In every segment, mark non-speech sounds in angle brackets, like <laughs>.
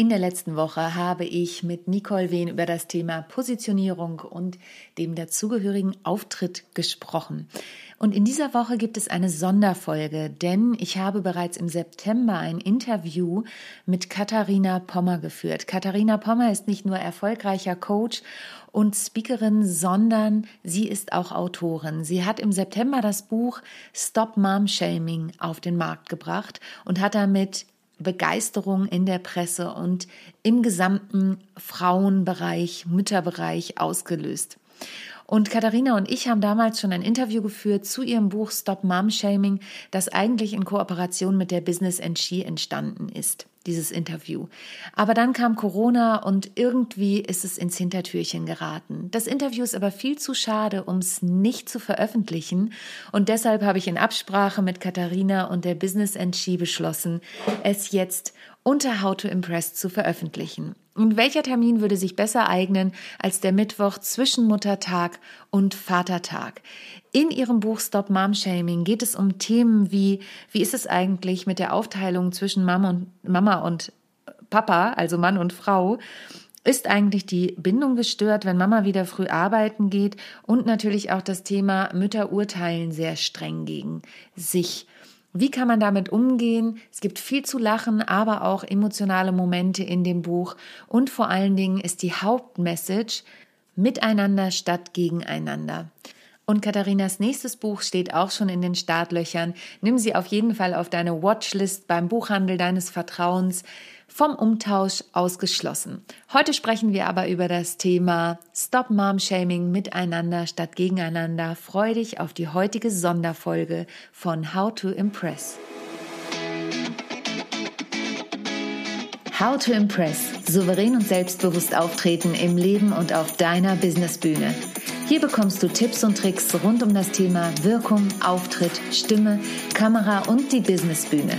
In der letzten Woche habe ich mit Nicole Wehn über das Thema Positionierung und dem dazugehörigen Auftritt gesprochen. Und in dieser Woche gibt es eine Sonderfolge, denn ich habe bereits im September ein Interview mit Katharina Pommer geführt. Katharina Pommer ist nicht nur erfolgreicher Coach und Speakerin, sondern sie ist auch Autorin. Sie hat im September das Buch Stop Mom Shaming auf den Markt gebracht und hat damit Begeisterung in der Presse und im gesamten Frauenbereich, Mütterbereich ausgelöst. Und Katharina und ich haben damals schon ein Interview geführt zu ihrem Buch Stop Mom Shaming, das eigentlich in Kooperation mit der Business She entstanden ist dieses Interview. Aber dann kam Corona und irgendwie ist es ins Hintertürchen geraten. Das Interview ist aber viel zu schade, um es nicht zu veröffentlichen. Und deshalb habe ich in Absprache mit Katharina und der Business She beschlossen, es jetzt unter How to Impress zu veröffentlichen. Und welcher Termin würde sich besser eignen als der Mittwoch zwischen Muttertag und Vatertag? In ihrem Buch Stop Mom Shaming geht es um Themen wie, wie ist es eigentlich mit der Aufteilung zwischen Mama und, Mama und Papa, also Mann und Frau? Ist eigentlich die Bindung gestört, wenn Mama wieder früh arbeiten geht? Und natürlich auch das Thema Mütter urteilen sehr streng gegen sich. Wie kann man damit umgehen? Es gibt viel zu lachen, aber auch emotionale Momente in dem Buch. Und vor allen Dingen ist die Hauptmessage miteinander statt gegeneinander. Und Katharinas nächstes Buch steht auch schon in den Startlöchern. Nimm sie auf jeden Fall auf deine Watchlist beim Buchhandel deines Vertrauens vom Umtausch ausgeschlossen. Heute sprechen wir aber über das Thema Stop Mom Shaming miteinander statt gegeneinander. Freu dich auf die heutige Sonderfolge von How to Impress. How to Impress. Souverän und selbstbewusst auftreten im Leben und auf deiner Businessbühne. Hier bekommst du Tipps und Tricks rund um das Thema Wirkung, Auftritt, Stimme, Kamera und die Businessbühne.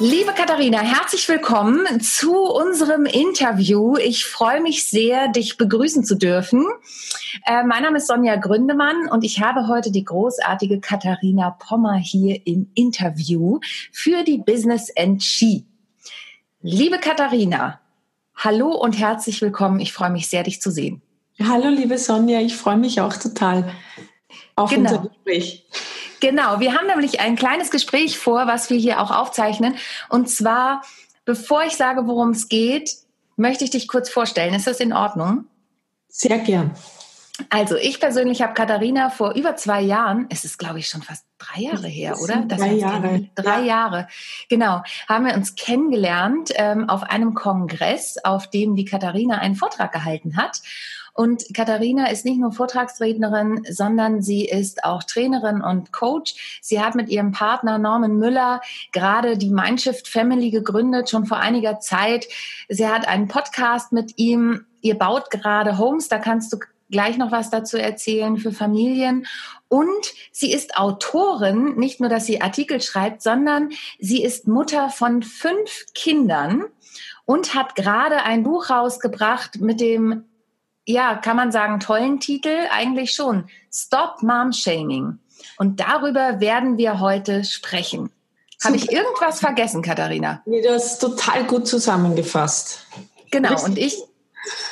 Liebe Katharina, herzlich willkommen zu unserem Interview. Ich freue mich sehr, dich begrüßen zu dürfen. Äh, mein Name ist Sonja Gründemann und ich habe heute die großartige Katharina Pommer hier im Interview für die Business and She. Liebe Katharina, hallo und herzlich willkommen. Ich freue mich sehr, dich zu sehen. Hallo, liebe Sonja, ich freue mich auch total auf genau. unser Gespräch. Genau, wir haben nämlich ein kleines Gespräch vor, was wir hier auch aufzeichnen. Und zwar, bevor ich sage, worum es geht, möchte ich dich kurz vorstellen. Ist das in Ordnung? Sehr gern. Also ich persönlich habe Katharina vor über zwei Jahren, es ist glaube ich schon fast drei Jahre her, oder? drei Jahre. Drei ja. Jahre, genau, haben wir uns kennengelernt ähm, auf einem Kongress, auf dem die Katharina einen Vortrag gehalten hat. Und Katharina ist nicht nur Vortragsrednerin, sondern sie ist auch Trainerin und Coach. Sie hat mit ihrem Partner Norman Müller gerade die Mindshift Family gegründet, schon vor einiger Zeit. Sie hat einen Podcast mit ihm. Ihr baut gerade Homes, da kannst du gleich noch was dazu erzählen für Familien. Und sie ist Autorin, nicht nur, dass sie Artikel schreibt, sondern sie ist Mutter von fünf Kindern und hat gerade ein Buch rausgebracht mit dem, ja, kann man sagen, tollen Titel, eigentlich schon, Stop Mom Shaming. Und darüber werden wir heute sprechen. Habe ich irgendwas vergessen, Katharina? Nee, du hast total gut zusammengefasst. Genau, und ich,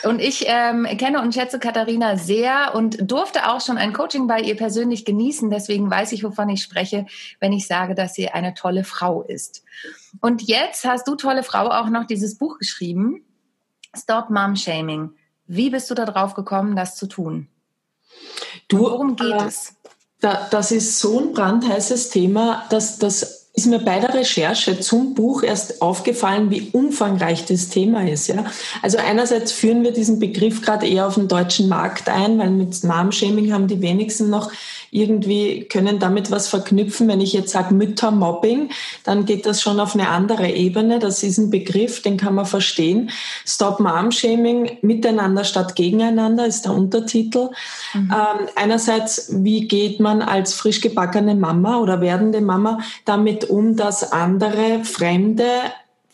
und ich ähm, kenne und schätze Katharina sehr und durfte auch schon ein Coaching bei ihr persönlich genießen. Deswegen weiß ich, wovon ich spreche, wenn ich sage, dass sie eine tolle Frau ist. Und jetzt hast du, tolle Frau, auch noch dieses Buch geschrieben, Stop Mom Shaming. Wie bist du da drauf gekommen, das zu tun? Du, worum geht äh, es? Da, das ist so ein brandheißes Thema, dass das ist mir bei der Recherche zum Buch erst aufgefallen, wie umfangreich das Thema ist. Ja? Also einerseits führen wir diesen Begriff gerade eher auf den deutschen Markt ein, weil mit Mom-Shaming haben die wenigsten noch irgendwie, können damit was verknüpfen. Wenn ich jetzt sage Müttermobbing, dann geht das schon auf eine andere Ebene. Das ist ein Begriff, den kann man verstehen. Stop Mom-Shaming, miteinander statt gegeneinander ist der Untertitel. Mhm. Ähm, einerseits, wie geht man als frisch gebackene Mama oder werdende Mama damit um, dass andere Fremde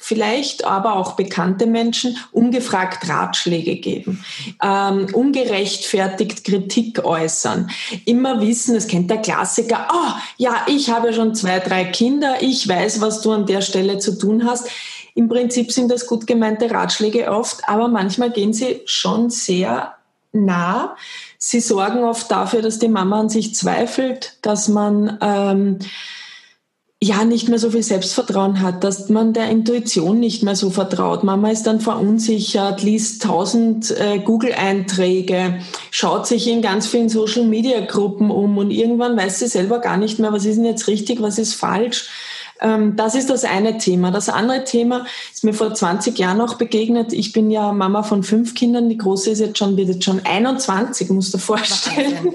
vielleicht aber auch bekannte Menschen ungefragt Ratschläge geben, ähm, ungerechtfertigt Kritik äußern, immer wissen, es kennt der Klassiker, oh ja, ich habe schon zwei, drei Kinder, ich weiß, was du an der Stelle zu tun hast. Im Prinzip sind das gut gemeinte Ratschläge oft, aber manchmal gehen sie schon sehr nah. Sie sorgen oft dafür, dass die Mama an sich zweifelt, dass man ähm, ja nicht mehr so viel Selbstvertrauen hat, dass man der Intuition nicht mehr so vertraut. Mama ist dann verunsichert, liest tausend äh, Google-Einträge, schaut sich in ganz vielen Social-Media-Gruppen um und irgendwann weiß sie selber gar nicht mehr, was ist denn jetzt richtig, was ist falsch. Ähm, das ist das eine Thema. Das andere Thema ist mir vor 20 Jahren auch begegnet. Ich bin ja Mama von fünf Kindern. Die große ist jetzt schon, wird jetzt schon 21, musst du dir vorstellen.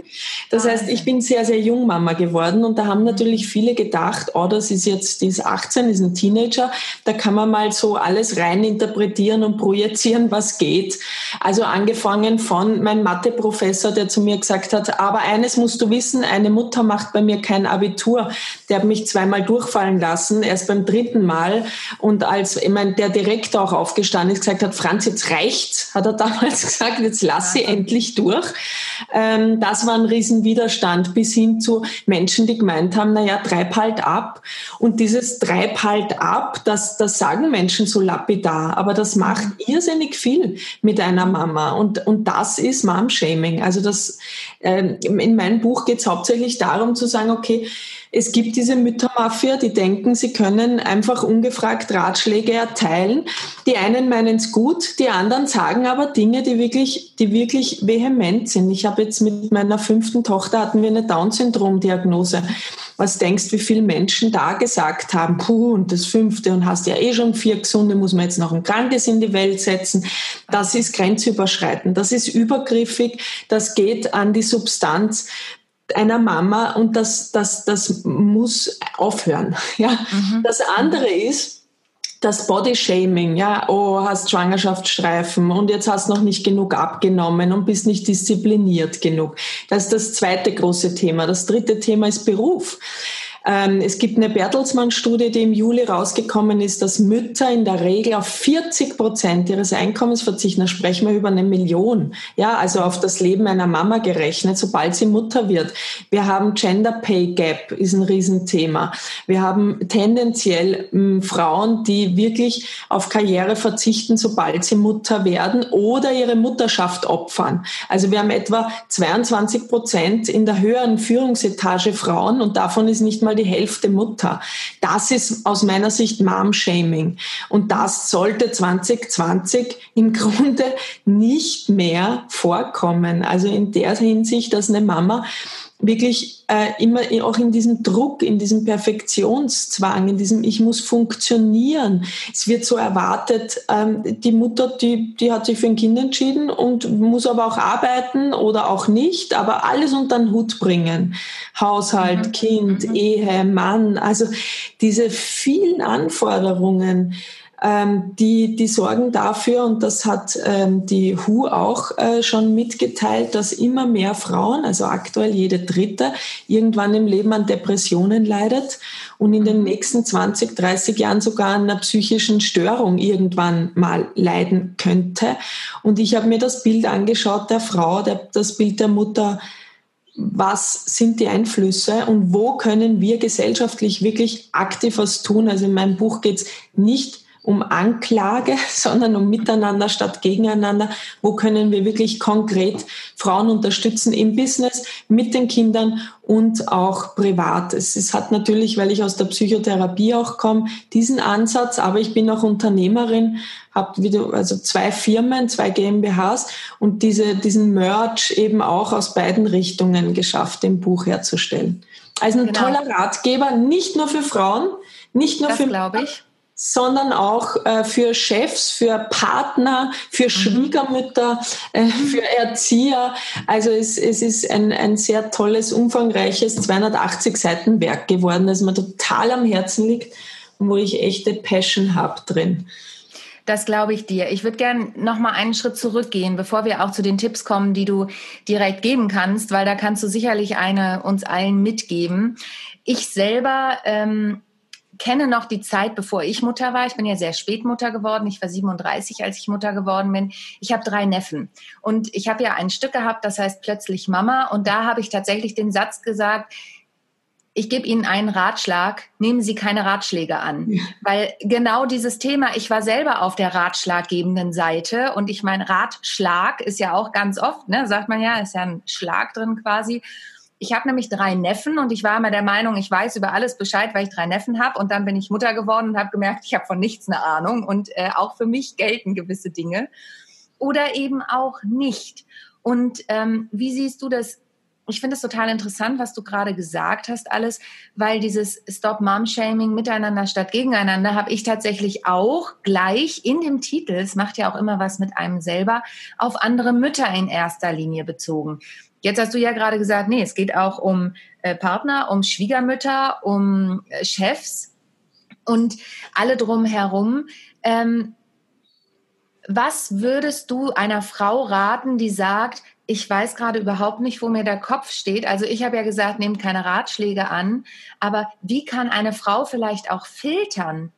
Das heißt, ich bin sehr, sehr jung Mama geworden und da haben natürlich viele gedacht, oh, das ist jetzt, die ist 18, ist ein Teenager. Da kann man mal so alles rein interpretieren und projizieren, was geht. Also angefangen von meinem Mathe-Professor, der zu mir gesagt hat, aber eines musst du wissen, eine Mutter macht bei mir kein Abitur. Der hat mich zweimal durchfallen lassen lassen, erst beim dritten Mal. Und als ich mein, der Direktor auch aufgestanden ist, gesagt hat, Franz, jetzt reicht's, hat er <laughs> damals gesagt, jetzt lass sie endlich durch. Ähm, das war ein Riesenwiderstand bis hin zu Menschen, die gemeint haben, naja, treib halt ab. Und dieses treib halt ab, das, das sagen Menschen so lapidar, aber das macht irrsinnig viel mit einer Mama. Und, und das ist Mom-Shaming. Also das, äh, in meinem Buch geht es hauptsächlich darum zu sagen, okay, es gibt diese Müttermafia, die denken, sie können einfach ungefragt Ratschläge erteilen. Die einen meinen es gut, die anderen sagen aber Dinge, die wirklich, die wirklich vehement sind. Ich habe jetzt mit meiner fünften Tochter hatten wir eine Down-Syndrom-Diagnose. Was denkst, wie viele Menschen da gesagt haben, puh, und das fünfte und hast ja eh schon vier gesunde, muss man jetzt noch ein krankes in die Welt setzen. Das ist grenzüberschreitend, das ist übergriffig, das geht an die Substanz einer Mama und das, das, das muss aufhören. <laughs> Ja? Mhm. Das andere ist, das Bodyshaming, ja, oh, hast Schwangerschaftsstreifen und jetzt hast noch nicht genug abgenommen und bist nicht diszipliniert genug. Das ist das zweite große Thema. Das dritte Thema ist Beruf. Ähm, es gibt eine Bertelsmann-Studie, die im Juli rausgekommen ist, dass Mütter in der Regel auf 40 Prozent ihres Einkommens verzichten. Da sprechen wir über eine Million. Ja, also auf das Leben einer Mama gerechnet, sobald sie Mutter wird. Wir haben Gender Pay Gap, ist ein Riesenthema. Wir haben tendenziell hm, Frauen, die wirklich auf Karriere verzichten, sobald sie Mutter werden oder ihre Mutterschaft opfern. Also wir haben etwa 22 Prozent in der höheren Führungsetage Frauen und davon ist nicht mal die Hälfte Mutter. Das ist aus meiner Sicht Mom-Shaming. Und das sollte 2020 im Grunde nicht mehr vorkommen. Also in der Hinsicht, dass eine Mama wirklich äh, immer auch in diesem Druck, in diesem Perfektionszwang, in diesem Ich muss funktionieren. Es wird so erwartet, ähm, die Mutter, die, die hat sich für ein Kind entschieden und muss aber auch arbeiten oder auch nicht, aber alles unter den Hut bringen. Haushalt, mhm. Kind, mhm. Ehe, Mann, also diese vielen Anforderungen, ähm, die, die sorgen dafür, und das hat ähm, die WHO auch äh, schon mitgeteilt, dass immer mehr Frauen, also aktuell jede dritte, irgendwann im Leben an Depressionen leidet und in den nächsten 20, 30 Jahren sogar an einer psychischen Störung irgendwann mal leiden könnte. Und ich habe mir das Bild angeschaut der Frau, der, das Bild der Mutter, was sind die Einflüsse und wo können wir gesellschaftlich wirklich aktiv was tun. Also in meinem Buch geht es nicht um Anklage, <laughs> sondern um Miteinander statt gegeneinander. Wo können wir wirklich konkret Frauen unterstützen im Business, mit den Kindern und auch privat. Es, es hat natürlich, weil ich aus der Psychotherapie auch komme, diesen Ansatz, aber ich bin auch Unternehmerin, habe wieder also zwei Firmen, zwei GmbHs und diese, diesen Merge eben auch aus beiden Richtungen geschafft, im Buch herzustellen. Also ein genau. toller Ratgeber, nicht nur für Frauen, nicht nur das für glaube ich sondern auch äh, für Chefs, für Partner, für mhm. Schwiegermütter, äh, mhm. für Erzieher. Also es, es ist ein, ein sehr tolles, umfangreiches 280 Seiten Werk geworden, das mir total am Herzen liegt und wo ich echte Passion habe drin. Das glaube ich dir. Ich würde gern noch mal einen Schritt zurückgehen, bevor wir auch zu den Tipps kommen, die du direkt geben kannst, weil da kannst du sicherlich eine uns allen mitgeben. Ich selber ähm, kenne noch die Zeit, bevor ich Mutter war. Ich bin ja sehr spät Mutter geworden. Ich war 37, als ich Mutter geworden bin. Ich habe drei Neffen. Und ich habe ja ein Stück gehabt, das heißt plötzlich Mama. Und da habe ich tatsächlich den Satz gesagt, ich gebe Ihnen einen Ratschlag, nehmen Sie keine Ratschläge an. Ja. Weil genau dieses Thema, ich war selber auf der ratschlaggebenden Seite und ich meine, Ratschlag ist ja auch ganz oft, ne, sagt man ja, ist ja ein Schlag drin quasi. Ich habe nämlich drei Neffen und ich war immer der Meinung, ich weiß über alles Bescheid, weil ich drei Neffen habe. Und dann bin ich Mutter geworden und habe gemerkt, ich habe von nichts eine Ahnung. Und äh, auch für mich gelten gewisse Dinge. Oder eben auch nicht. Und ähm, wie siehst du das ich finde es total interessant, was du gerade gesagt hast, alles, weil dieses Stop Mom Shaming miteinander statt gegeneinander habe ich tatsächlich auch gleich in dem Titel, es macht ja auch immer was mit einem selber, auf andere Mütter in erster Linie bezogen. Jetzt hast du ja gerade gesagt, nee, es geht auch um äh, Partner, um Schwiegermütter, um äh, Chefs und alle drumherum. Ähm, was würdest du einer Frau raten, die sagt, ich weiß gerade überhaupt nicht, wo mir der Kopf steht. Also ich habe ja gesagt, nehmt keine Ratschläge an. Aber wie kann eine Frau vielleicht auch filtern?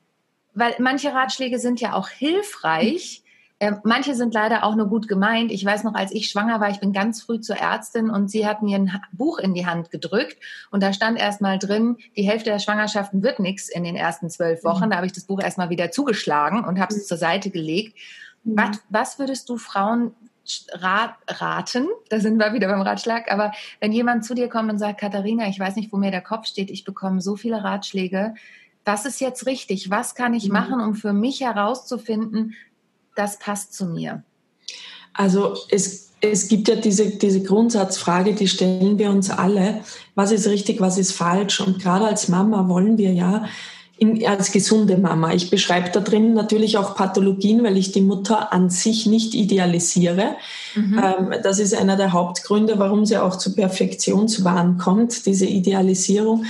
Weil manche Ratschläge sind ja auch hilfreich. Äh, manche sind leider auch nur gut gemeint. Ich weiß noch, als ich schwanger war, ich bin ganz früh zur Ärztin und sie hat mir ein Buch in die Hand gedrückt und da stand erst mal drin, die Hälfte der Schwangerschaften wird nichts in den ersten zwölf Wochen. Mhm. Da habe ich das Buch erst mal wieder zugeschlagen und habe es mhm. zur Seite gelegt. Mhm. Was, was würdest du Frauen Rat, raten, da sind wir wieder beim Ratschlag, aber wenn jemand zu dir kommt und sagt, Katharina, ich weiß nicht, wo mir der Kopf steht, ich bekomme so viele Ratschläge, was ist jetzt richtig? Was kann ich mhm. machen, um für mich herauszufinden, das passt zu mir? Also es, es gibt ja diese, diese Grundsatzfrage, die stellen wir uns alle. Was ist richtig, was ist falsch? Und gerade als Mama wollen wir ja in, als gesunde Mama. Ich beschreibe da drin natürlich auch Pathologien, weil ich die Mutter an sich nicht idealisiere. Mhm. Ähm, das ist einer der Hauptgründe, warum sie auch zu Perfektionswahn kommt, diese Idealisierung.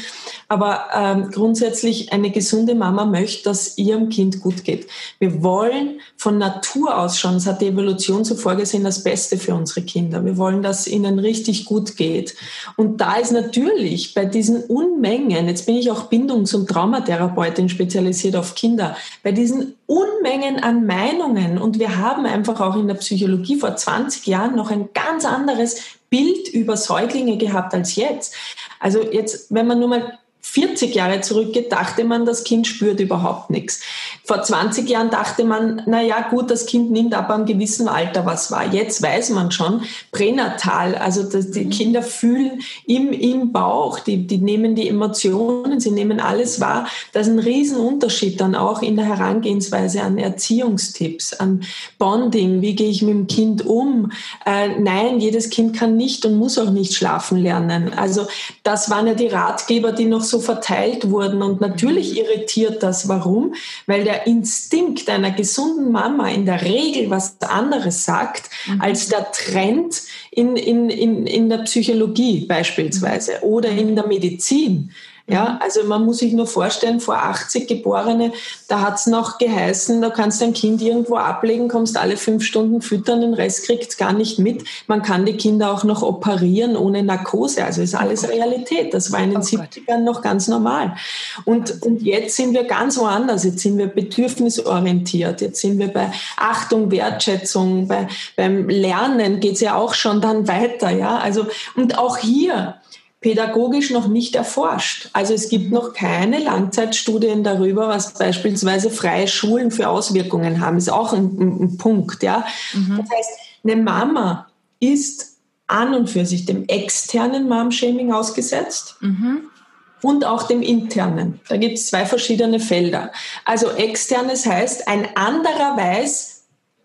Aber ähm, grundsätzlich eine gesunde Mama möchte, dass ihrem Kind gut geht. Wir wollen von Natur aus schon, das hat die Evolution so vorgesehen, das Beste für unsere Kinder. Wir wollen, dass ihnen richtig gut geht. Und da ist natürlich bei diesen Unmengen, jetzt bin ich auch Bindungs- und Traumatherapeutin spezialisiert auf Kinder, bei diesen Unmengen an Meinungen und wir haben einfach auch in der Psychologie vor 20 Jahren noch ein ganz anderes Bild über Säuglinge gehabt als jetzt. Also jetzt, wenn man nur mal 40 Jahre zurückgeht, dachte man, das Kind spürt überhaupt nichts. Vor 20 Jahren dachte man, na ja, gut, das Kind nimmt ab einem gewissen Alter was wahr. Jetzt weiß man schon, pränatal, also die mhm. Kinder fühlen im, im Bauch, die, die nehmen die Emotionen, sie nehmen alles wahr. Das ist ein Riesenunterschied dann auch in der Herangehensweise an Erziehungstipps, an Bonding, wie gehe ich mit dem Kind um. Äh, nein, jedes Kind kann nicht und muss auch nicht schlafen lernen. Also das waren ja die Ratgeber, die noch so verteilt wurden. Und natürlich irritiert das. Warum? Weil der Instinkt einer gesunden Mama in der Regel was anderes sagt mhm. als der Trend in, in, in, in der Psychologie beispielsweise oder in der Medizin. Ja, mhm. also man muss sich nur vorstellen, vor 80 Geborene, da hat's noch geheißen, da kannst dein Kind irgendwo ablegen, kommst alle fünf Stunden füttern, den Rest kriegt's gar nicht mit. Man kann die Kinder auch noch operieren ohne Narkose, also ist alles oh Realität. Das war in den oh 70ern noch ganz normal. Und, und jetzt sind wir ganz woanders, jetzt sind wir bedürfnisorientiert, jetzt sind wir bei Achtung, Wertschätzung, bei, beim Lernen geht's ja auch schon dann weiter, ja. Also, und auch hier, pädagogisch noch nicht erforscht. Also es gibt noch keine Langzeitstudien darüber, was beispielsweise freie Schulen für Auswirkungen haben. Ist auch ein, ein Punkt, ja. Mhm. Das heißt, eine Mama ist an und für sich dem externen Mom-Shaming ausgesetzt. Mhm. Und auch dem internen. Da gibt es zwei verschiedene Felder. Also externes heißt, ein anderer weiß,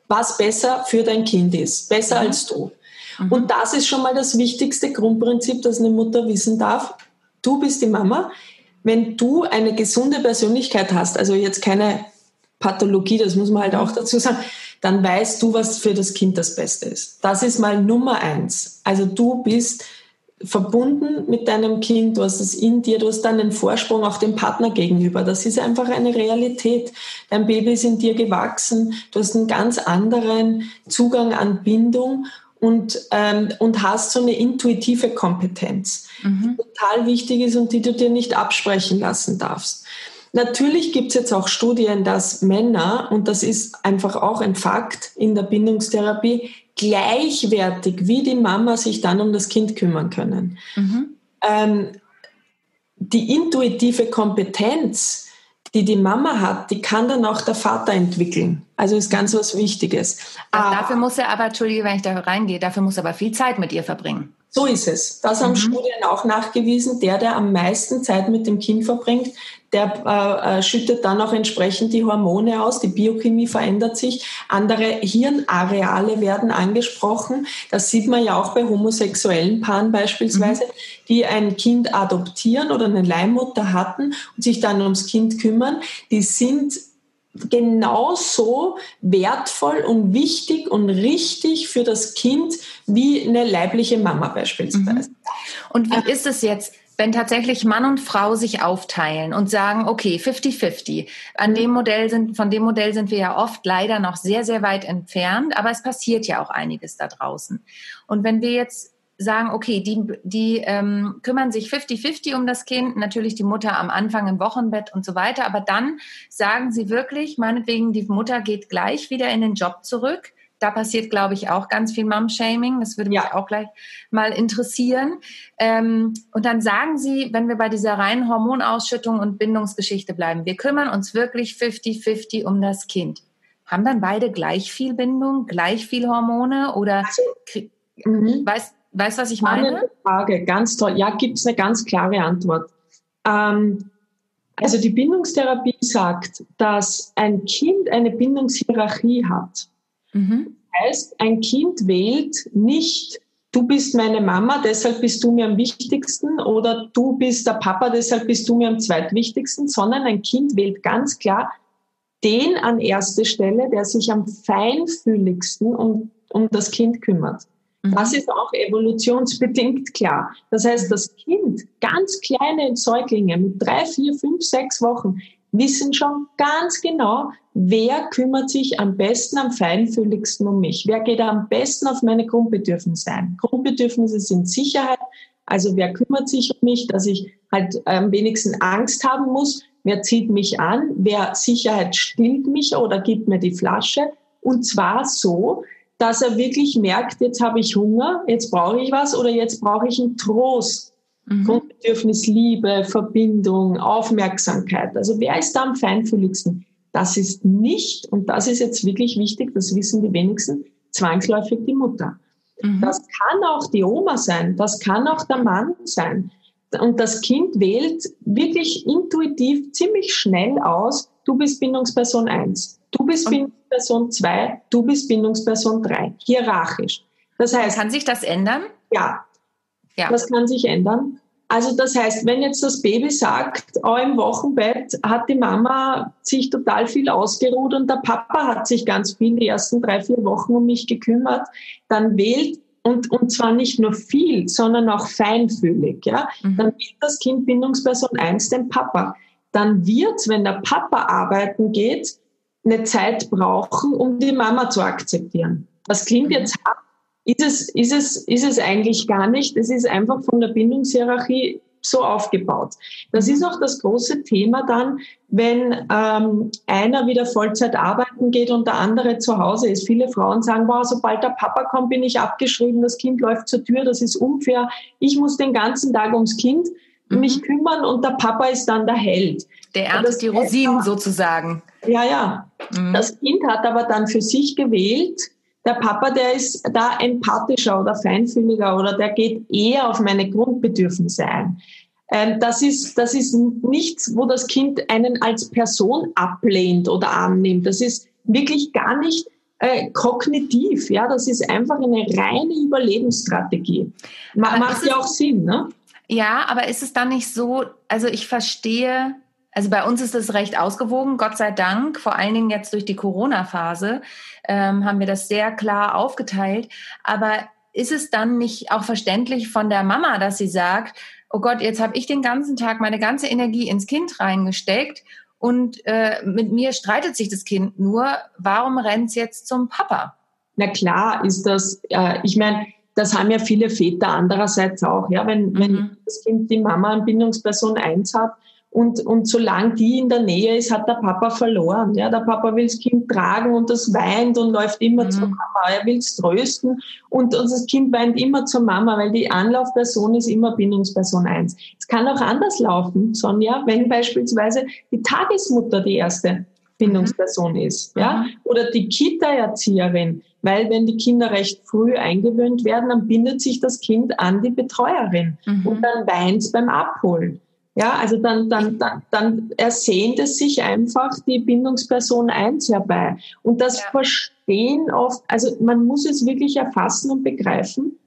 was besser für dein Kind ist, besser mhm. als du. Mhm. Und das ist schon mal das wichtigste Grundprinzip, das eine Mutter wissen darf. Du bist die Mama. Wenn du eine gesunde Persönlichkeit hast, also jetzt keine Pathologie, das muss man halt auch dazu sagen, dann weißt du, was für das Kind das Beste ist. Das ist mal Nummer eins. Also du bist verbunden mit deinem Kind, du hast es in dir, du hast dann einen Vorsprung auch dem Partner gegenüber. Das ist einfach eine Realität. Dein Baby ist in dir gewachsen, du hast einen ganz anderen Zugang an Bindung und, ähm, und hast so eine intuitive Kompetenz, mhm. die total wichtig ist und die du dir nicht absprechen lassen darfst. Natürlich gibt es jetzt auch Studien, dass Männer, und das ist einfach auch ein Fakt in der Bindungstherapie, gleichwertig wie die Mama sich dann um das Kind kümmern können. Mhm. Ähm, die intuitive Kompetenz, die die Mama hat, die kann dann auch der Vater entwickeln. Also ist ganz was Wichtiges. Aber dafür muss er aber, entschuldige, wenn ich da reingehe, dafür muss er aber viel Zeit mit ihr verbringen. So ist es. Das haben mhm. Studien auch nachgewiesen. Der, der am meisten Zeit mit dem Kind verbringt, der äh, äh, schüttet dann auch entsprechend die Hormone aus, die Biochemie verändert sich, andere Hirnareale werden angesprochen. Das sieht man ja auch bei homosexuellen Paaren beispielsweise, mhm. die ein Kind adoptieren oder eine Leihmutter hatten und sich dann ums Kind kümmern. Die sind genauso wertvoll und wichtig und richtig für das Kind wie eine leibliche Mama beispielsweise. Mhm. Und wie ist es jetzt? wenn tatsächlich Mann und Frau sich aufteilen und sagen, okay, 50-50. An dem Modell sind, von dem Modell sind wir ja oft leider noch sehr, sehr weit entfernt, aber es passiert ja auch einiges da draußen. Und wenn wir jetzt sagen, okay, die, die ähm, kümmern sich 50-50 um das Kind, natürlich die Mutter am Anfang im Wochenbett und so weiter, aber dann sagen sie wirklich, meinetwegen, die Mutter geht gleich wieder in den Job zurück. Da passiert, glaube ich, auch ganz viel Mom-Shaming. Das würde mich ja. auch gleich mal interessieren. Ähm, und dann sagen sie, wenn wir bei dieser reinen Hormonausschüttung und Bindungsgeschichte bleiben, wir kümmern uns wirklich 50-50 um das Kind. Haben dann beide gleich viel Bindung, gleich viel Hormone oder mhm. weißt Weißt du, was ich meine? Eine Frage, ganz toll. Ja, gibt es eine ganz klare Antwort. Ähm, also die Bindungstherapie sagt, dass ein Kind eine Bindungshierarchie hat. Mhm. Das heißt, ein Kind wählt nicht, du bist meine Mama, deshalb bist du mir am wichtigsten oder du bist der Papa, deshalb bist du mir am zweitwichtigsten, sondern ein Kind wählt ganz klar den an erste Stelle, der sich am feinfühligsten um, um das Kind kümmert. Das mhm. ist auch evolutionsbedingt klar. Das heißt, das Kind, ganz kleine Säuglinge mit drei, vier, fünf, sechs Wochen, wissen schon ganz genau, wer kümmert sich am besten, am feinfühligsten um mich. Wer geht am besten auf meine Grundbedürfnisse ein? Grundbedürfnisse sind Sicherheit. Also wer kümmert sich um mich, dass ich halt am wenigsten Angst haben muss? Wer zieht mich an? Wer Sicherheit stillt mich oder gibt mir die Flasche? Und zwar so, dass er wirklich merkt, jetzt habe ich Hunger, jetzt brauche ich was oder jetzt brauche ich einen Trost. Mhm. Grundbedürfnis Liebe, Verbindung, Aufmerksamkeit. Also wer ist da am feinfühligsten? Das ist nicht, und das ist jetzt wirklich wichtig, das wissen die wenigsten, zwangsläufig die Mutter. Mhm. Das kann auch die Oma sein, das kann auch der Mann sein. Und das Kind wählt wirklich intuitiv ziemlich schnell aus, du bist Bindungsperson 1, du bist Bindungsperson 2, du bist Bindungsperson 3, hierarchisch. Das heißt, kann sich das ändern? Ja, ja. Das kann sich ändern. Also das heißt, wenn jetzt das Baby sagt, oh, im Wochenbett hat die Mama sich total viel ausgeruht und der Papa hat sich ganz viel die ersten drei, vier Wochen um mich gekümmert, dann wählt und, und zwar nicht nur viel, sondern auch feinfühlig, ja, mhm. dann wählt das Kind Bindungsperson 1 den Papa dann wird, wenn der Papa arbeiten geht, eine Zeit brauchen, um die Mama zu akzeptieren. Das klingt mhm. jetzt hart, ist es, ist es, ist es eigentlich gar nicht. Es ist einfach von der Bindungshierarchie so aufgebaut. Das ist auch das große Thema dann, wenn ähm, einer wieder Vollzeit arbeiten geht und der andere zu Hause ist. Viele Frauen sagen, wow, sobald der Papa kommt, bin ich abgeschrieben, das Kind läuft zur Tür, das ist unfair. Ich muss den ganzen Tag ums Kind mhm. Mich kümmern und der Ernte ist dann der Held. Der erntet die Rosinen sozusagen. Ja, ja. Mhm. Das Kind hat aber dann für sich gewählt, der Papa, der ist da empathischer oder feinfühliger oder der geht eher auf meine Grundbedürfnisse ein. Ähm, das ist, das ist nichts, wo das Kind einen als Person ablehnt oder annimmt. Das ist wirklich gar nicht äh, kognitiv. Ja, das ist einfach eine reine Überlebensstrategie. Ma macht ja auch Sinn, ne? Ja, aber ist es dann nicht so, also ich verstehe, also bei uns ist es recht ausgewogen, Gott sei Dank, vor allen Dingen jetzt durch die Corona-Phase ähm, haben wir das sehr klar aufgeteilt. Aber ist es dann nicht auch verständlich von der Mama, dass sie sagt, oh Gott, jetzt habe ich den ganzen Tag meine ganze Energie ins Kind reingesteckt und äh, mit mir streitet sich das Kind nur, warum rennt es jetzt zum Papa? Na klar ist das, äh, ich meine, das haben ja viele Väter andererseits auch. Ja, wenn, mhm. wenn das Kind die Mama an Bindungsperson 1 hat Und, und solange die in der Nähe ist, hat der Papa verloren. Ja, der Papa will das Kind tragen und das weint und läuft immer mhm. zur Mama. Er will es trösten und, und das Kind weint immer zur Mama, weil die Anlaufperson ist immer Bindungsperson eins. Es kann auch anders laufen, Sonja, wenn beispielsweise die Tagesmutter die erste Bindungsperson mhm. ist, ja, mhm. oder die Kita-Erzieherin, weil wenn die Kinder recht früh eingewöhnt werden, dann bindet sich das Kind an die Betreuerin mhm. und dann weint es beim Abholen. Ja, also dann, dann, dann, dann ersehnt es sich einfach die Bindungsperson eins herbei. Und das ja. Verstehen oft, also man muss es wirklich erfassen und begreifen.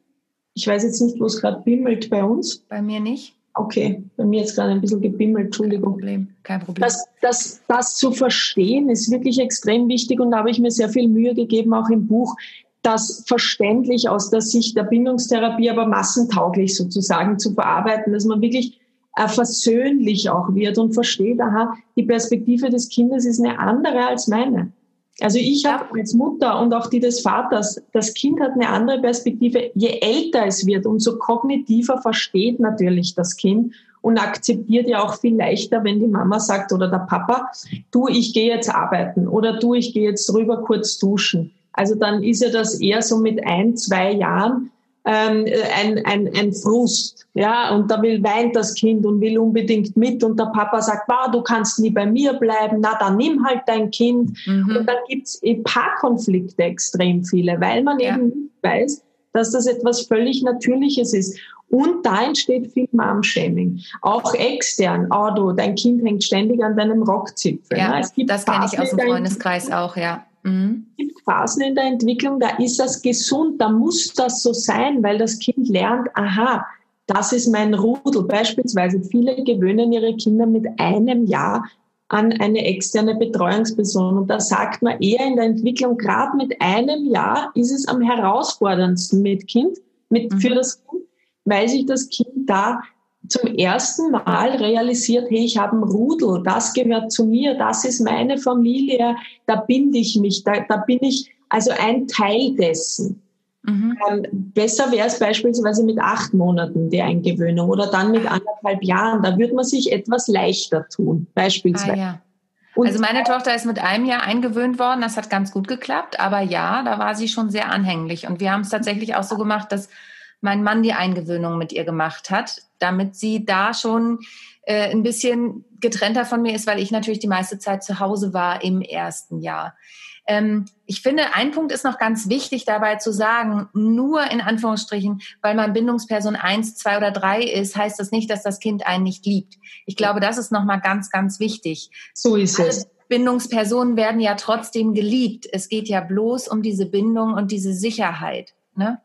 Ich weiß jetzt nicht, wo es gerade bimmelt bei uns. Bei mir nicht. Okay, bei mir jetzt gerade ein bisschen gebimmelt, Entschuldigung. Kein Problem, kein Problem. Das, das, das zu verstehen ist wirklich extrem wichtig und da habe ich mir sehr viel Mühe gegeben, auch im Buch, das verständlich aus der Sicht der Bindungstherapie, aber massentauglich sozusagen zu verarbeiten, dass man wirklich äh, versöhnlich auch wird und versteht, aha, die Perspektive des Kindes ist eine andere als meine. Also ich habe als Mutter und auch die des Vaters, das Kind hat eine andere Perspektive. Je älter es wird, umso kognitiver versteht natürlich das Kind und akzeptiert ja auch viel leichter, wenn die Mama sagt oder der Papa, du, ich gehe jetzt arbeiten oder du, ich gehe jetzt drüber kurz duschen. Also dann ist ja das eher so mit ein, zwei Jahren ähm, ein, ein, ein Frust. Ja, und da will weint das Kind und will unbedingt mit und der Papa sagt, wow, du kannst nie bei mir bleiben, na dann nimm halt dein Kind. Mhm. Und dann gibt's Paarkonflikte extrem viele, weil man ja. eben nicht weiß, dass das etwas völlig Natürliches ist. Und da entsteht viel Mom-Shaming. Auch extern. Oh, du, dein Kind hängt ständig an deinem Rockzipfel. Ja, es gibt das kenne ich aus dem Freundeskreis auch, ja. Mhm. Es gibt Phasen in der Entwicklung, da ist das gesund, da muss das so sein, weil das Kind lernt, aha, das ist mein Rudel. Beispielsweise viele gewöhnen ihre Kinder mit einem Jahr an eine externe Betreuungsperson. Und da sagt man eher in der Entwicklung, gerade mit einem Jahr ist es am herausforderndsten mit Kind, mit, mhm. für das Kind, weil sich das Kind da zum ersten Mal realisiert, hey, ich habe einen Rudel, das gehört zu mir, das ist meine Familie, da binde ich mich, da, da bin ich also ein Teil dessen. Mhm. Ähm, besser wäre es beispielsweise mit acht Monaten die Eingewöhnung oder dann mit anderthalb Jahren. Da würde man sich etwas leichter tun, beispielsweise. Ah, ja. Also meine Tochter ist mit einem Jahr eingewöhnt worden, das hat ganz gut geklappt, aber ja, da war sie schon sehr anhänglich. Und wir haben es tatsächlich auch so gemacht, dass mein Mann die Eingewöhnung mit ihr gemacht hat, damit sie da schon äh, ein bisschen getrennter von mir ist, weil ich natürlich die meiste Zeit zu Hause war im ersten Jahr. Ähm, ich finde, ein Punkt ist noch ganz wichtig dabei zu sagen, nur in Anführungsstrichen, weil man Bindungsperson eins, zwei oder drei ist, heißt das nicht, dass das Kind einen nicht liebt. Ich glaube, das ist nochmal ganz, ganz wichtig. So ist es. Bindungspersonen werden ja trotzdem geliebt. Es geht ja bloß um diese Bindung und diese Sicherheit. Ne?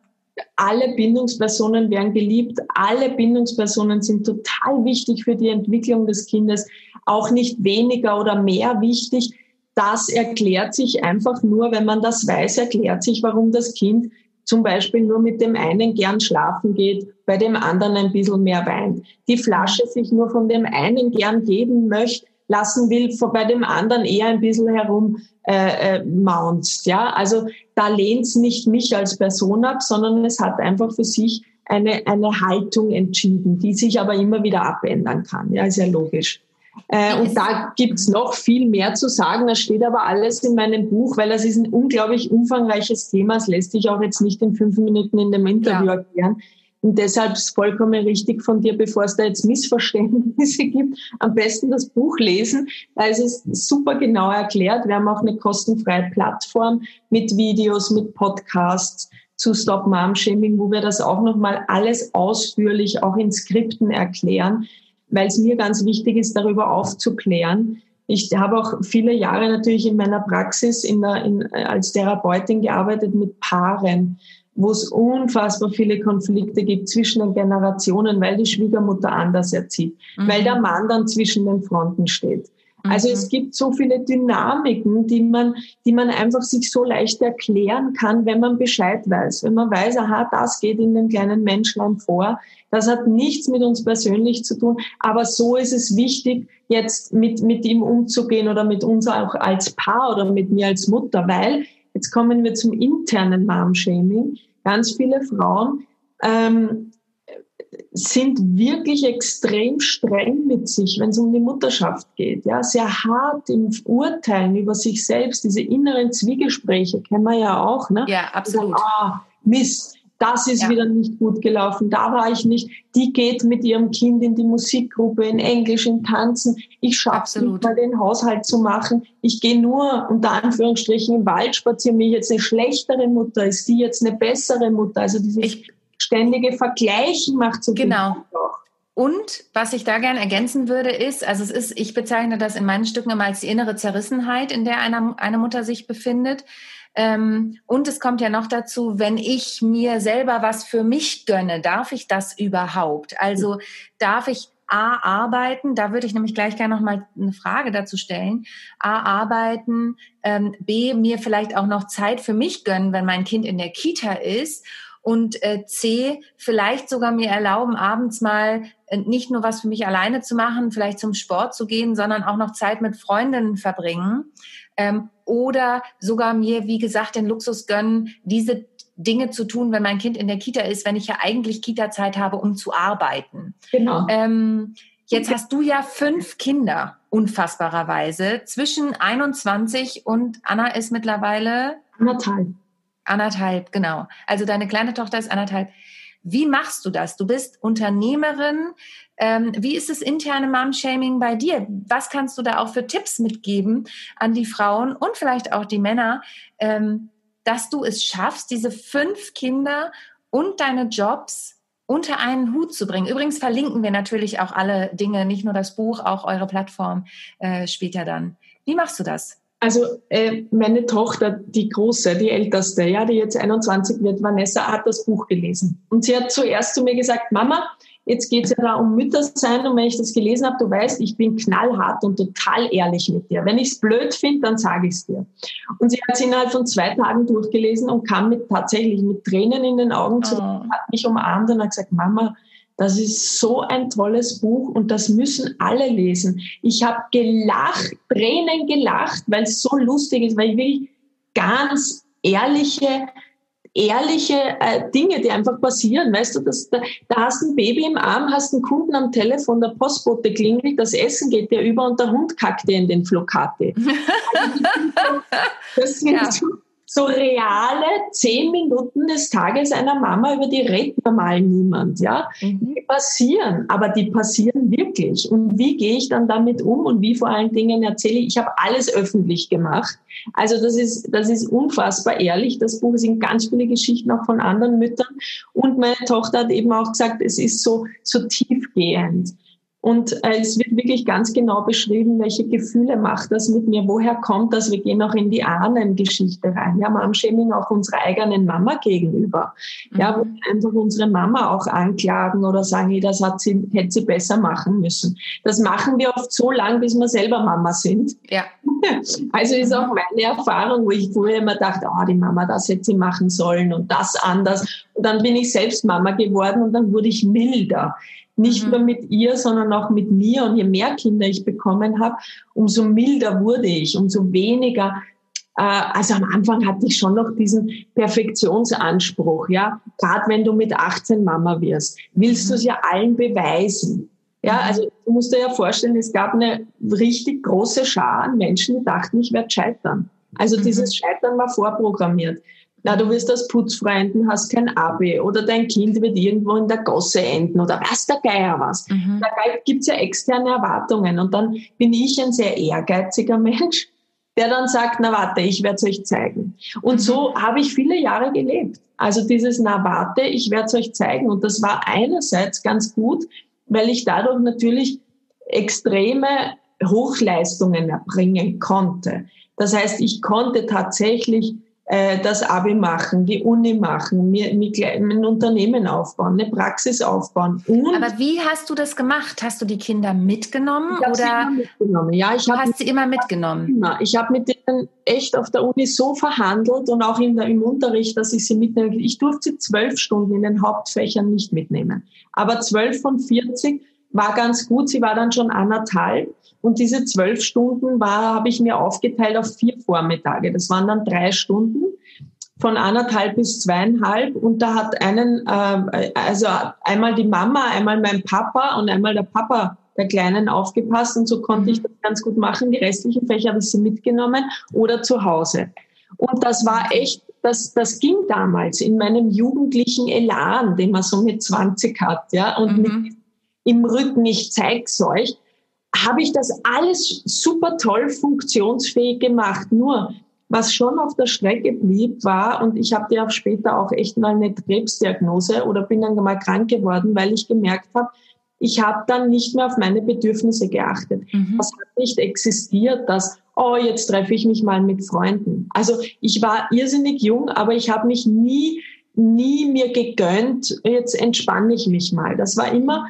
Alle Bindungspersonen werden geliebt, alle Bindungspersonen sind total wichtig für die Entwicklung des Kindes, auch nicht weniger oder mehr wichtig. Das erklärt sich einfach nur, wenn man das weiß, erklärt sich, warum das Kind zum Beispiel nur mit dem einen gern schlafen geht, bei dem anderen ein bisschen mehr weint. Die Flasche sich nur von dem einen gern geben möchte, lassen will, bei dem anderen eher ein bisschen herum äh, äh, maunzt. Ja, also da lehnt es nicht mich als Person ab, sondern es hat einfach für sich eine, eine Haltung entschieden, die sich aber immer wieder abändern kann. Ja, ist ja logisch. Äh, und da gibt's noch viel mehr zu sagen. Das steht aber alles in meinem Buch, weil das ist ein unglaublich umfangreiches Thema. Es lässt sich auch jetzt nicht in fünf Minuten in dem Interview ja. erklären. Und deshalb ist vollkommen richtig von dir, bevor es da jetzt Missverständnisse <laughs> gibt, am besten das Buch lesen. Da ist es super genau erklärt. Wir haben auch eine kostenfreie Plattform mit Videos, mit Podcasts zu Stop Mom Shaming, wo wir das auch nochmal alles ausführlich auch in Skripten erklären, weil es mir ganz wichtig ist, darüber aufzuklären. Ich habe auch viele Jahre natürlich in meiner Praxis in der, in, als Therapeutin gearbeitet mit Paaren wo es unfassbar viele Konflikte gibt zwischen den Generationen, weil die Schwiegermutter anders erzieht, mhm. weil der Mann dann zwischen den Fronten steht. Also mhm. es gibt so viele Dynamiken, die man, die man einfach sich so leicht erklären kann, wenn man Bescheid weiß. Wenn man weiß, aha, das geht in den kleinen Menschlein vor. Das hat nichts mit uns persönlich zu tun. Aber so ist es wichtig, jetzt mit, mit ihm umzugehen oder mit uns auch als Paar oder mit mir als Mutter, weil Jetzt kommen wir zum internen Mom-Shaming. Ganz viele Frauen ähm, sind wirklich extrem streng mit sich, wenn es um die Mutterschaft geht. Ja, sehr hart im Urteilen über sich selbst. Diese inneren Zwiegespräche kennen wir ja auch. Ne? Ja, absolut. ah, Mist, das ist ja. wieder nicht gut gelaufen, da war ich nicht. Die geht mit ihrem Kind in die Musikgruppe, in Englisch, in Tanzen. Ich schaffe nicht mal den Haushalt zu machen. Ich gehe nur unter Anführungsstrichen im Wald spazieren. Bin ich jetzt eine schlechtere Mutter? Ist die jetzt eine bessere Mutter? Also dieses ich, ständige Vergleichen macht so Genau. Und was ich da gerne ergänzen würde, ist, also es ist, ich bezeichne das in meinen Stücken immer als die innere Zerrissenheit, in der eine, eine Mutter sich befindet. Ähm, und es kommt ja noch dazu, wenn ich mir selber was für mich gönne, darf ich das überhaupt? Also darf ich A, arbeiten, da würde ich nämlich gleich gerne noch mal eine Frage dazu stellen. A, arbeiten, ähm, B, mir vielleicht auch noch Zeit für mich gönnen, wenn mein Kind in der Kita ist und äh, C, vielleicht sogar mir erlauben, abends mal nicht nur was für mich alleine zu machen, vielleicht zum Sport zu gehen, sondern auch noch Zeit mit Freundinnen verbringen. Ähm, oder sogar mir, wie gesagt, den Luxus gönnen, diese Dinge zu tun, wenn mein Kind in der Kita ist, wenn ich ja eigentlich Kita-Zeit habe, um zu arbeiten. Genau. Ähm, jetzt hast du ja fünf Kinder, unfassbarerweise, zwischen 21 und Anna ist mittlerweile anderthalb. Anderthalb, genau. Also deine kleine Tochter ist anderthalb. Wie machst du das? Du bist Unternehmerin. Ähm, wie ist das interne Mom-Shaming bei dir? Was kannst du da auch für Tipps mitgeben an die Frauen und vielleicht auch die Männer, ähm, dass du es schaffst, diese fünf Kinder und deine Jobs unter einen Hut zu bringen. Übrigens verlinken wir natürlich auch alle Dinge, nicht nur das Buch, auch eure Plattform äh, später dann. Wie machst du das? Also äh, meine Tochter, die große, die älteste, ja, die jetzt 21 wird, Vanessa, hat das Buch gelesen. Und sie hat zuerst zu mir gesagt, Mama, jetzt geht es ja da um Müttersein und wenn ich das gelesen habe, du weißt, ich bin knallhart und total ehrlich mit dir. Wenn ich es blöd finde, dann sage ich es dir. Und sie hat es innerhalb von zwei Tagen durchgelesen und kam mit tatsächlich mit Tränen in den Augen zurück, oh. hat mich umarmt und hat gesagt, Mama, das ist so ein tolles Buch und das müssen alle lesen. Ich habe gelacht, Tränen gelacht, weil es so lustig ist, weil ich wirklich ganz ehrliche, ehrliche äh, Dinge, die einfach passieren. Weißt du, dass, da, da hast ein Baby im Arm, hast einen Kunden am Telefon, der Postbote klingelt, das Essen geht dir über und der Hund kackt dir in den Flokate. <laughs> das sind ja. so, so reale zehn Minuten des Tages einer Mama, über die redet normal niemand, ja. Mhm. Die passieren, aber die passieren wirklich. Und wie gehe ich dann damit um und wie vor allen Dingen erzähle ich, ich habe alles öffentlich gemacht. Also das ist, das ist unfassbar ehrlich. Das Buch sind ganz viele Geschichten auch von anderen Müttern. Und meine Tochter hat eben auch gesagt, es ist so, so tiefgehend. Und äh, es wird wirklich ganz genau beschrieben, welche Gefühle macht das mit mir, woher kommt das. Wir gehen auch in die Ahnengeschichte rein. Ja, Mom-Shaming auch unserer eigenen Mama gegenüber. Mhm. Ja, wo wir einfach unsere Mama auch anklagen oder sagen, hey, das hat sie, hätte sie besser machen müssen. Das machen wir oft so lang, bis wir selber Mama sind. Ja. <laughs> Also ist auch meine Erfahrung, wo ich vorher immer dachte, oh, die Mama, das hätte sie machen sollen und das anders. Und dann bin ich selbst Mama geworden und dann wurde ich milder. Nicht mhm. nur mit ihr, sondern auch mit mir. Und je mehr Kinder ich bekommen habe, umso milder wurde ich, umso weniger. Äh, also am Anfang hatte ich schon noch diesen Perfektionsanspruch, ja. Gerade wenn du mit 18 Mama wirst, willst mhm. du es ja allen beweisen. Ja, mhm. also du musst dir ja vorstellen, es gab eine richtig große Schar an Menschen, die dachten, ich werde scheitern. Also mhm. dieses Scheitern war vorprogrammiert na, du wirst als Putzfreunden, hast kein Abi oder dein Kind wird irgendwo in der Gosse enden oder was der Geier was. Mhm. Da gibt's ja externe Erwartungen und dann bin ich ein sehr ehrgeiziger Mensch, der dann sagt, na warte, ich werde es euch zeigen. Und mhm. so habe ich viele Jahre gelebt. Also dieses, na warte, ich werde es euch zeigen. Und das war einerseits ganz gut, weil ich dadurch natürlich extreme Hochleistungen erbringen konnte. Das heißt, ich konnte tatsächlich äh, das Abi machen, die Uni machen, mir, mir ein Unternehmen aufbauen, eine Praxis aufbauen. Und Aber wie hast du das gemacht? Hast du die Kinder mitgenommen ich oder? Immer mitgenommen. Ja, ich du hast sie immer mitgenommen. Ich habe mit denen echt auf der Uni so verhandelt und auch in der, im Unterricht, dass ich sie mitnehme. Ich durfte sie zwölf Stunden in den Hauptfächern nicht mitnehmen, aber zwölf von 40 war ganz gut. Sie war dann schon anderthalb. Und diese zwölf Stunden war, habe ich mir aufgeteilt auf vier Vormittage. Das waren dann drei Stunden von anderthalb bis zweieinhalb und da hat einen, äh, also einmal die Mama, einmal mein Papa und einmal der Papa der Kleinen aufgepasst und so konnte ich mhm. das ganz gut machen. Die restlichen Fächer habe ich sie mitgenommen oder zu Hause. Und das war echt, das, das ging damals in meinem jugendlichen Elan, den man so mit 20 hat, ja, und mhm. mit, im Rücken, ich zeig's euch, habe ich das alles super toll funktionsfähig gemacht. Nur, was schon auf der Strecke blieb, war, und ich habe ja später auch echt mal eine Krebsdiagnose oder bin dann mal krank geworden, weil ich gemerkt habe, ich habe dann nicht mehr auf meine Bedürfnisse geachtet. Mhm. Das hat nicht existiert, dass, oh, jetzt treffe ich mich mal mit Freunden. Also ich war irrsinnig jung, aber ich habe mich nie, nie mir gegönnt, jetzt entspanne ich mich mal. Das war immer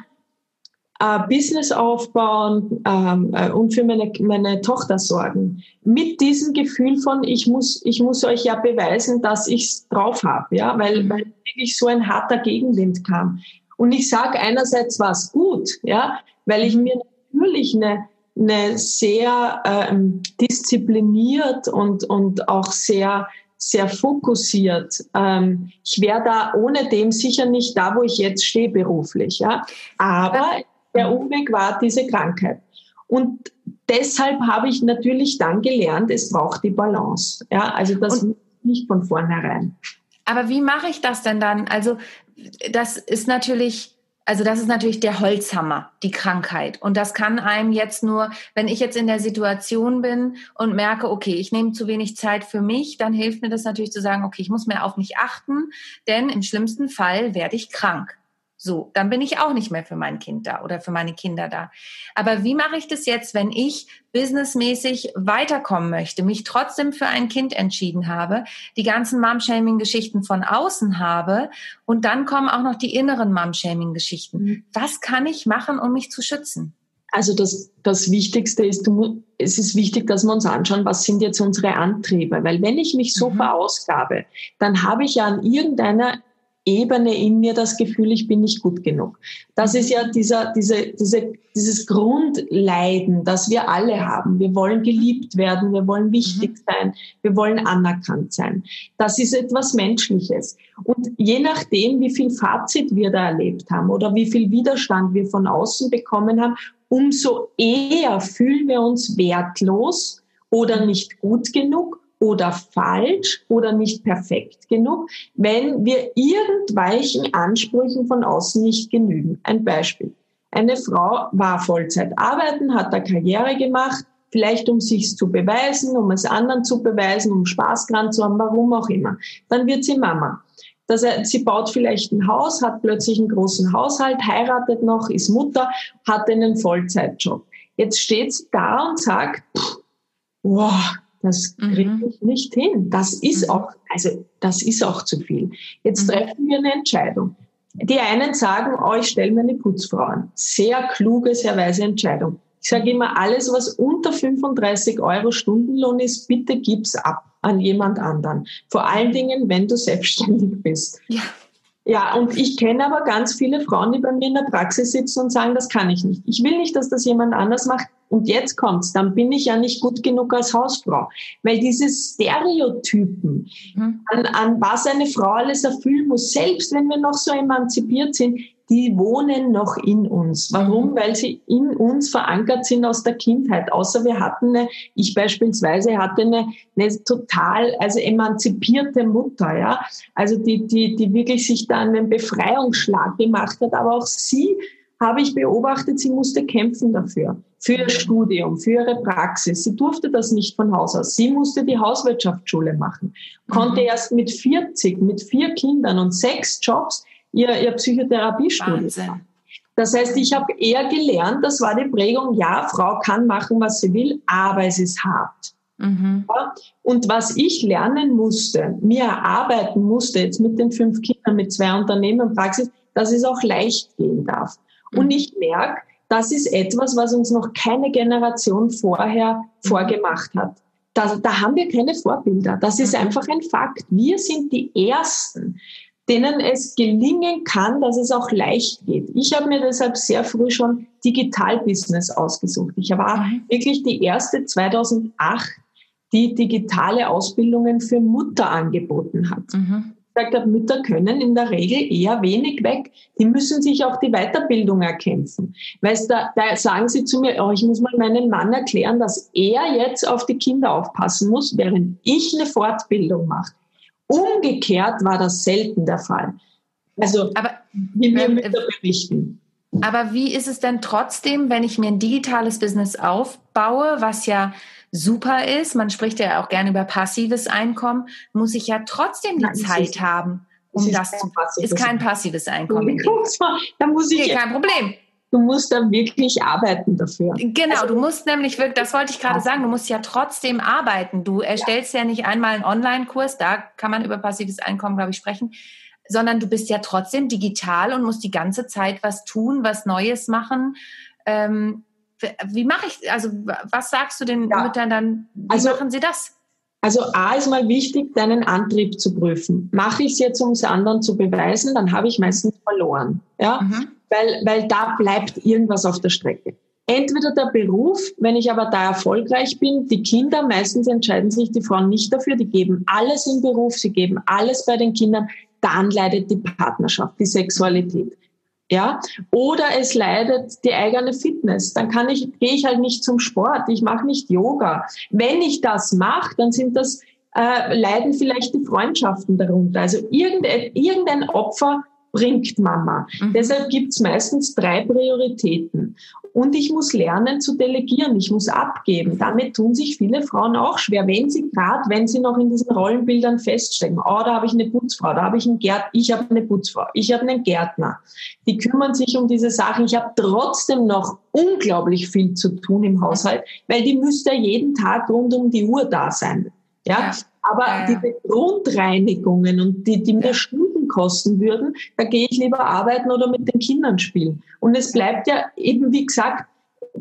äh, Business aufbauen ähm, äh, und für meine, meine Tochter sorgen. Mit diesem Gefühl von, ich muss, ich muss euch ja beweisen, dass ich es drauf habe, ja, weil, mhm. weil wirklich so ein harter Gegenwind kam. Und ich sage einerseits war es gut, ja, weil ich mir natürlich eine, eine sehr ähm, diszipliniert und, und auch sehr, sehr fokussiert. Ähm, ich wäre da ohne dem sicher nicht da, wo ich jetzt stehe beruflich. Ja? Aber der Umweg war diese Krankheit. Und deshalb habe ich natürlich dann gelernt, es braucht die Balance. Ja? Also das und, nicht von vornherein. Aber wie mache ich das denn dann? Also das ist natürlich, also das ist natürlich der Holzhammer, die Krankheit. Und das kann einem jetzt nur, wenn ich jetzt in der Situation bin und merke, okay, ich nehme zu wenig Zeit für mich, dann hilft mir das natürlich zu sagen, okay, ich muss mehr auf mich achten, denn im schlimmsten Fall werde ich krank. So, dann bin ich auch nicht mehr für mein Kind da oder für meine Kinder da. Aber wie mache ich das jetzt, wenn ich businessmäßig weiterkommen möchte, mich trotzdem für ein Kind entschieden habe, die ganzen Mom-Shaming-Geschichten von außen habe und dann kommen auch noch die inneren Mom-Shaming-Geschichten. Mhm. Was kann ich machen, um mich zu schützen? Also das, das Wichtigste ist, du, es ist wichtig, dass wir uns anschauen, was sind jetzt unsere Antriebe. Weil wenn ich mich so mhm. verausgabe, dann habe ich ja an irgendeiner Ebene in mir das Gefühl, ich bin nicht gut genug. Das ist ja dieser, diese, diese, dieses Grundleiden, das wir alle haben. Wir wollen geliebt werden, wir wollen wichtig mhm. sein, wir wollen anerkannt sein. Das ist etwas Menschliches. Und je nachdem, wie viel Fazit wir da erlebt haben oder wie viel Widerstand wir von außen bekommen haben, umso eher fühlen wir uns wertlos oder nicht gut genug oder falsch oder nicht perfekt genug, wenn wir irgendwelchen Ansprüchen von außen nicht genügen. Ein Beispiel. Eine Frau war Vollzeit arbeiten, hat da Karriere gemacht, vielleicht um sich zu beweisen, um es anderen zu beweisen, um Spaß dran zu haben, warum auch immer. Dann wird sie Mama. Das heißt, sie baut vielleicht ein Haus, hat plötzlich einen großen Haushalt, heiratet noch, ist Mutter, hat einen Vollzeitjob. Jetzt steht sie da und sagt, wow, das kriege mhm. ich nicht hin. Das ist mhm. auch, also das ist auch zu viel. Jetzt mhm. treffen wir eine Entscheidung. Die einen sagen, oh, ich stelle mir eine Putzfrau an. Sehr kluge, sehr weise Entscheidung. Ich sage immer, alles, was unter 35 Euro Stundenlohn ist, bitte gib's ab an jemand anderen. Vor allen Dingen, wenn du selbstständig bist. Ja. Ja, und ich kenne aber ganz viele Frauen, die bei mir in der Praxis sitzen und sagen, das kann ich nicht. Ich will nicht, dass das jemand anders macht. Und jetzt kommt's, dann bin ich ja nicht gut genug als Hausfrau. Weil diese Stereotypen, mhm. an, an was eine Frau alles erfüllen muss, selbst wenn wir noch so emanzipiert sind, die wohnen noch in uns. Warum? Mhm. Weil sie in uns verankert sind aus der Kindheit. Außer wir hatten eine, ich beispielsweise hatte eine, eine total, also emanzipierte Mutter, ja. Also die, die, die wirklich sich da einen Befreiungsschlag gemacht hat. Aber auch sie habe ich beobachtet, sie musste kämpfen dafür. Für ihr Studium, für ihre Praxis. Sie durfte das nicht von Haus aus. Sie musste die Hauswirtschaftsschule machen. Konnte mhm. erst mit 40, mit vier Kindern und sechs Jobs ihr, ihr Psychotherapiestudium machen. Das heißt, ich habe eher gelernt, das war die Prägung, ja, Frau kann machen, was sie will, aber es ist hart. Mhm. Und was ich lernen musste, mir erarbeiten musste, jetzt mit den fünf Kindern, mit zwei Unternehmen Praxis, dass es auch leicht gehen darf. Mhm. Und ich merke, das ist etwas, was uns noch keine Generation vorher mhm. vorgemacht hat. Da, da haben wir keine Vorbilder. Das ist mhm. einfach ein Fakt. Wir sind die Ersten, denen es gelingen kann, dass es auch leicht geht. Ich habe mir deshalb sehr früh schon Digital-Business ausgesucht. Ich war mhm. wirklich die erste 2008, die digitale Ausbildungen für Mutter angeboten hat. Mhm gesagt habe, Mütter können in der Regel eher wenig weg. Die müssen sich auch die Weiterbildung erkämpfen. Weißt du, da sagen sie zu mir, oh, ich muss mal meinem Mann erklären, dass er jetzt auf die Kinder aufpassen muss, während ich eine Fortbildung mache. Umgekehrt war das selten der Fall. Also, aber, wie mir Mütter berichten. Aber wie ist es denn trotzdem, wenn ich mir ein digitales Business aufbaue, was ja super ist, man spricht ja auch gerne über passives Einkommen, muss ich ja trotzdem die Nein, Zeit ist, haben, um das zu. Ist kein passives Einkommen. Da muss ich. Okay, kein Problem. Du musst dann wirklich arbeiten dafür. Genau, also, du musst nämlich wirklich, das wollte ich gerade sagen, du musst ja trotzdem arbeiten. Du erstellst ja, ja nicht einmal einen Online-Kurs, da kann man über passives Einkommen, glaube ich, sprechen, sondern du bist ja trotzdem digital und musst die ganze Zeit was tun, was Neues machen. Ähm, wie mache ich, also was sagst du den ja. Müttern dann, wie also, machen sie das? Also A ist mal wichtig, deinen Antrieb zu prüfen. Mache ich es jetzt, um es anderen zu beweisen, dann habe ich meistens verloren. Ja? Mhm. Weil, weil da bleibt irgendwas auf der Strecke. Entweder der Beruf, wenn ich aber da erfolgreich bin, die Kinder, meistens entscheiden sich die Frauen nicht dafür, die geben alles im Beruf, sie geben alles bei den Kindern, dann leidet die Partnerschaft, die Sexualität ja, oder es leidet die eigene Fitness, dann kann ich, gehe ich halt nicht zum Sport, ich mache nicht Yoga. Wenn ich das mache, dann sind das, äh, leiden vielleicht die Freundschaften darunter. Also irgendein, irgendein Opfer bringt Mama. Mhm. Deshalb gibt's meistens drei Prioritäten. Und ich muss lernen zu delegieren, ich muss abgeben. Damit tun sich viele Frauen auch schwer, wenn sie gerade, wenn sie noch in diesen Rollenbildern feststecken. Oh, da habe ich eine Putzfrau, da habe ich einen Gärtner, ich habe eine Putzfrau, ich habe einen Gärtner. Die kümmern sich um diese Sachen. Ich habe trotzdem noch unglaublich viel zu tun im Haushalt, weil die müsste jeden Tag rund um die Uhr da sein. Ja, ja. aber ja, ja. diese Grundreinigungen und die, die mir Stunden kosten würden, da gehe ich lieber arbeiten oder mit den Kindern spielen. Und es bleibt ja eben, wie gesagt,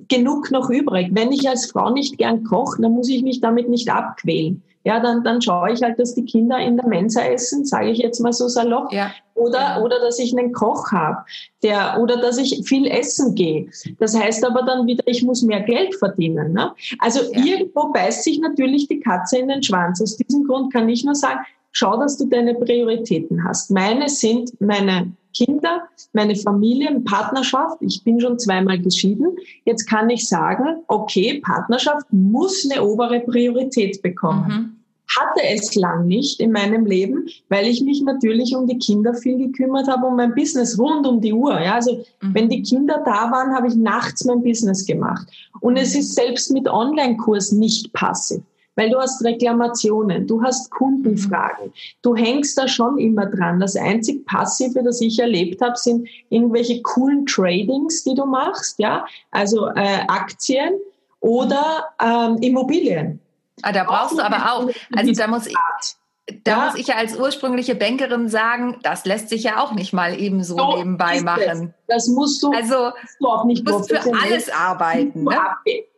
genug noch übrig. Wenn ich als Frau nicht gern koche, dann muss ich mich damit nicht abquälen ja, dann, dann schaue ich halt, dass die Kinder in der Mensa essen, sage ich jetzt mal so salopp. Ja. Oder, oder dass ich einen Koch habe, der, oder dass ich viel essen gehe. Das heißt aber dann wieder, ich muss mehr Geld verdienen. Ne? Also ja. irgendwo beißt sich natürlich die Katze in den Schwanz. Aus diesem Grund kann ich nur sagen, schau, dass du deine Prioritäten hast. Meine sind meine Kinder, meine Familie, Partnerschaft. Ich bin schon zweimal geschieden. Jetzt kann ich sagen, okay, Partnerschaft muss eine obere Priorität bekommen. Mhm. Hatte es lang nicht in meinem Leben, weil ich mich natürlich um die Kinder viel gekümmert habe, um mein Business rund um die Uhr. Ja, also mhm. wenn die Kinder da waren, habe ich nachts mein Business gemacht. Und es ist selbst mit Online-Kurs nicht passiv weil du hast Reklamationen, du hast Kundenfragen, du hängst da schon immer dran. Das einzig Passive, das ich erlebt habe, sind irgendwelche coolen Tradings, die du machst, ja, also äh, Aktien oder ähm, Immobilien. Ah, da brauchst auch du aber auch, also da muss ich, da ja. muss ich ja als ursprüngliche Bankerin sagen, das lässt sich ja auch nicht mal eben so nebenbei machen. Das. das musst du, also, du auch nicht musst für alles arbeiten. Ne?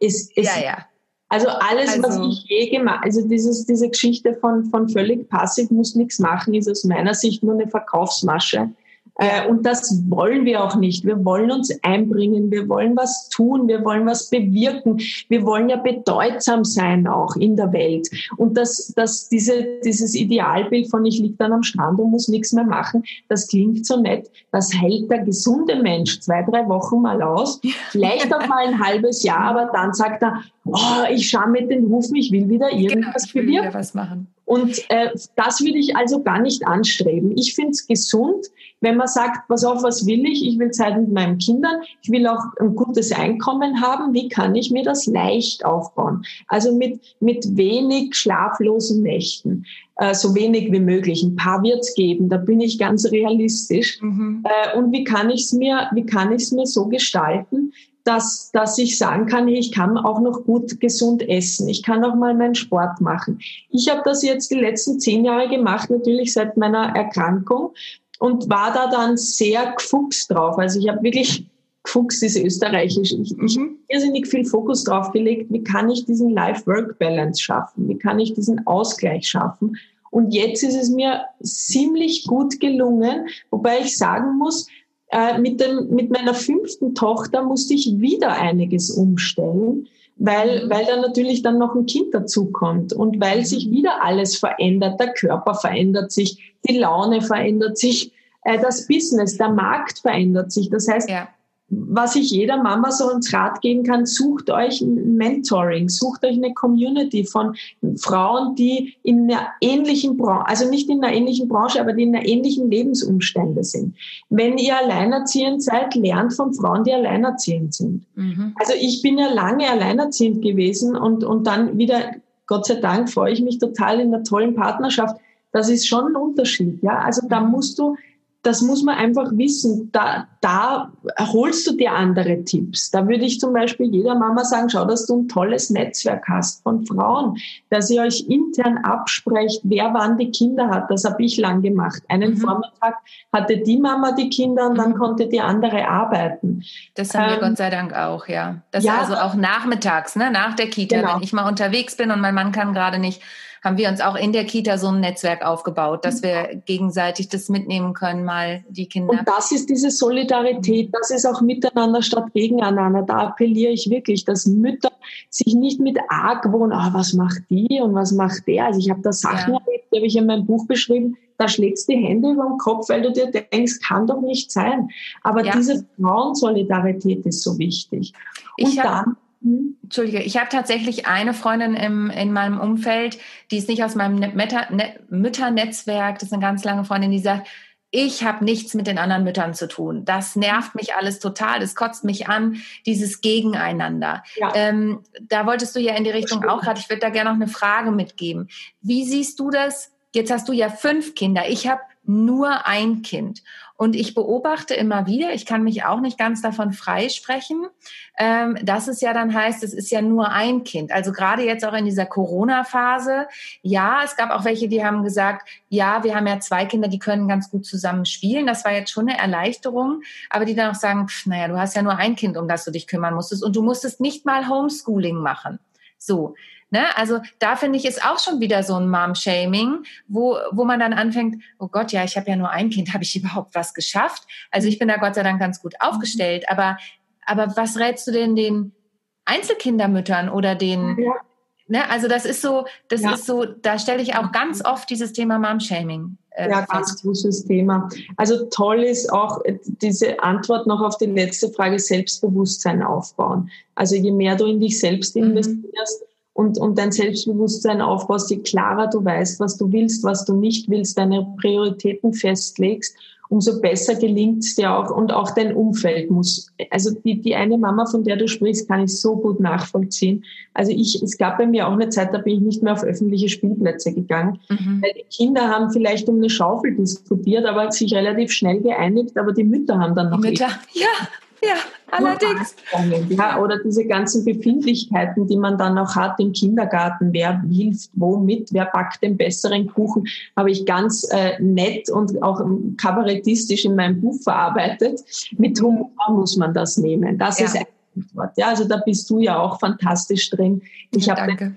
Ist, ist, ja, ja. Also alles, also, was ich je gemacht, also dieses, diese Geschichte von, von völlig passiv muss nichts machen, ist aus meiner Sicht nur eine Verkaufsmasche. Äh, und das wollen wir auch nicht. Wir wollen uns einbringen, wir wollen was tun, wir wollen was bewirken, wir wollen ja bedeutsam sein auch in der Welt. Und dass, dass diese, dieses Idealbild von ich liege dann am Strand und muss nichts mehr machen, das klingt so nett. Das hält der gesunde Mensch zwei, drei Wochen mal aus, vielleicht auch mal ein halbes Jahr, aber dann sagt er, oh, ich schaue mit den Hufen, ich will wieder genau, irgendwas genau, bewirken. Wieder was machen. Und äh, das würde ich also gar nicht anstreben. Ich finde es gesund, wenn man sagt, pass auf, was will ich? Ich will Zeit mit meinen Kindern, ich will auch ein gutes Einkommen haben. Wie kann ich mir das leicht aufbauen? Also mit, mit wenig schlaflosen Nächten, äh, so wenig wie möglich. Ein paar wird's geben, da bin ich ganz realistisch. Mhm. Äh, und wie kann ich es mir, wie kann ich es mir so gestalten, dass, dass ich sagen kann, ich kann auch noch gut gesund essen. Ich kann auch mal meinen Sport machen. Ich habe das jetzt die letzten zehn Jahre gemacht, natürlich seit meiner Erkrankung und war da dann sehr gefuchst drauf. Also ich habe wirklich, gefuchst ist österreichisch, ich, ich habe irrsinnig viel Fokus drauf gelegt, wie kann ich diesen Life-Work-Balance schaffen? Wie kann ich diesen Ausgleich schaffen? Und jetzt ist es mir ziemlich gut gelungen, wobei ich sagen muss, äh, mit, dem, mit meiner fünften Tochter musste ich wieder einiges umstellen, weil, mhm. weil da natürlich dann noch ein Kind dazukommt und weil mhm. sich wieder alles verändert, der Körper verändert sich, die Laune verändert sich, äh, das Business, der Markt verändert sich. Das heißt, ja was ich jeder Mama so ins Rat geben kann, sucht euch ein Mentoring, sucht euch eine Community von Frauen, die in einer ähnlichen Branche, also nicht in einer ähnlichen Branche, aber die in einer ähnlichen Lebensumstände sind. Wenn ihr alleinerziehend seid, lernt von Frauen, die alleinerziehend sind. Mhm. Also ich bin ja lange alleinerziehend gewesen und, und dann wieder, Gott sei Dank, freue ich mich total in einer tollen Partnerschaft. Das ist schon ein Unterschied, ja. Also da mhm. musst du das muss man einfach wissen. Da, da holst du dir andere Tipps. Da würde ich zum Beispiel jeder Mama sagen, schau, dass du ein tolles Netzwerk hast von Frauen, dass ihr euch intern absprecht, wer wann die Kinder hat. Das habe ich lang gemacht. Einen mhm. Vormittag hatte die Mama die Kinder und dann mhm. konnte die andere arbeiten. Das haben ähm, wir Gott sei Dank auch, ja. Das ja, also auch nachmittags, ne, nach der Kita, genau. wenn ich mal unterwegs bin und mein Mann kann gerade nicht haben wir uns auch in der Kita so ein Netzwerk aufgebaut, dass wir gegenseitig das mitnehmen können, mal die Kinder. Und das ist diese Solidarität, das ist auch miteinander statt gegeneinander. Da appelliere ich wirklich, dass Mütter sich nicht mit Argwohn, ah, was macht die und was macht der. Also ich habe da Sachen ja. erlebt, die habe ich in meinem Buch beschrieben, da schlägst du die Hände über den Kopf, weil du dir denkst, kann doch nicht sein. Aber ja. diese Frauensolidarität ist so wichtig. Und ich dann Mhm. Entschuldige, ich habe tatsächlich eine Freundin im, in meinem Umfeld, die ist nicht aus meinem Meta, ne, Mütternetzwerk, das ist eine ganz lange Freundin, die sagt, ich habe nichts mit den anderen Müttern zu tun. Das nervt mich alles total, das kotzt mich an, dieses Gegeneinander. Ja. Ähm, da wolltest du ja in die Richtung auch gerade, ich würde da gerne noch eine Frage mitgeben. Wie siehst du das? Jetzt hast du ja fünf Kinder, ich habe nur ein Kind. Und ich beobachte immer wieder, ich kann mich auch nicht ganz davon freisprechen, ähm, dass es ja dann heißt, es ist ja nur ein Kind. Also gerade jetzt auch in dieser Corona-Phase, ja, es gab auch welche, die haben gesagt, ja, wir haben ja zwei Kinder, die können ganz gut zusammen spielen. Das war jetzt schon eine Erleichterung, aber die dann auch sagen, pff, naja, du hast ja nur ein Kind, um das du dich kümmern musstest und du musstest nicht mal Homeschooling machen. So, Ne? Also da finde ich ist auch schon wieder so ein Mom-Shaming, wo, wo man dann anfängt, oh Gott, ja, ich habe ja nur ein Kind, <laughs> habe ich überhaupt was geschafft? Also ich bin da Gott sei Dank ganz gut aufgestellt, aber, aber was rätst du denn den Einzelkindermüttern oder den, ja. ne? Also das ist so, das ja. ist so, da stelle ich auch ganz oft dieses Thema Mom-Shaming. Äh, ja, ganz großes Thema. Also toll ist auch diese Antwort noch auf die letzte Frage, Selbstbewusstsein aufbauen. Also je mehr du in dich selbst mhm. investierst, mhm und, und dein Selbstbewusstsein aufbaust, je klarer du weißt, was du willst, was du nicht willst, deine Prioritäten festlegst, umso besser gelingt es dir auch und auch dein Umfeld muss. Also die, die eine Mama, von der du sprichst, kann ich so gut nachvollziehen. Also ich, es gab bei mir auch eine Zeit, da bin ich nicht mehr auf öffentliche Spielplätze gegangen, mhm. weil die Kinder haben vielleicht um eine Schaufel diskutiert, aber sich relativ schnell geeinigt, aber die Mütter haben dann noch. Die Mütter, ja, ja, allerdings. Ja, oder diese ganzen Befindlichkeiten, die man dann auch hat im Kindergarten. Wer hilft womit? Wer backt den besseren Kuchen? Habe ich ganz äh, nett und auch kabarettistisch in meinem Buch verarbeitet. Mit Humor muss man das nehmen. Das ja. ist ein Wort. Ja, also da bist du ja auch fantastisch drin. Ich ja, habe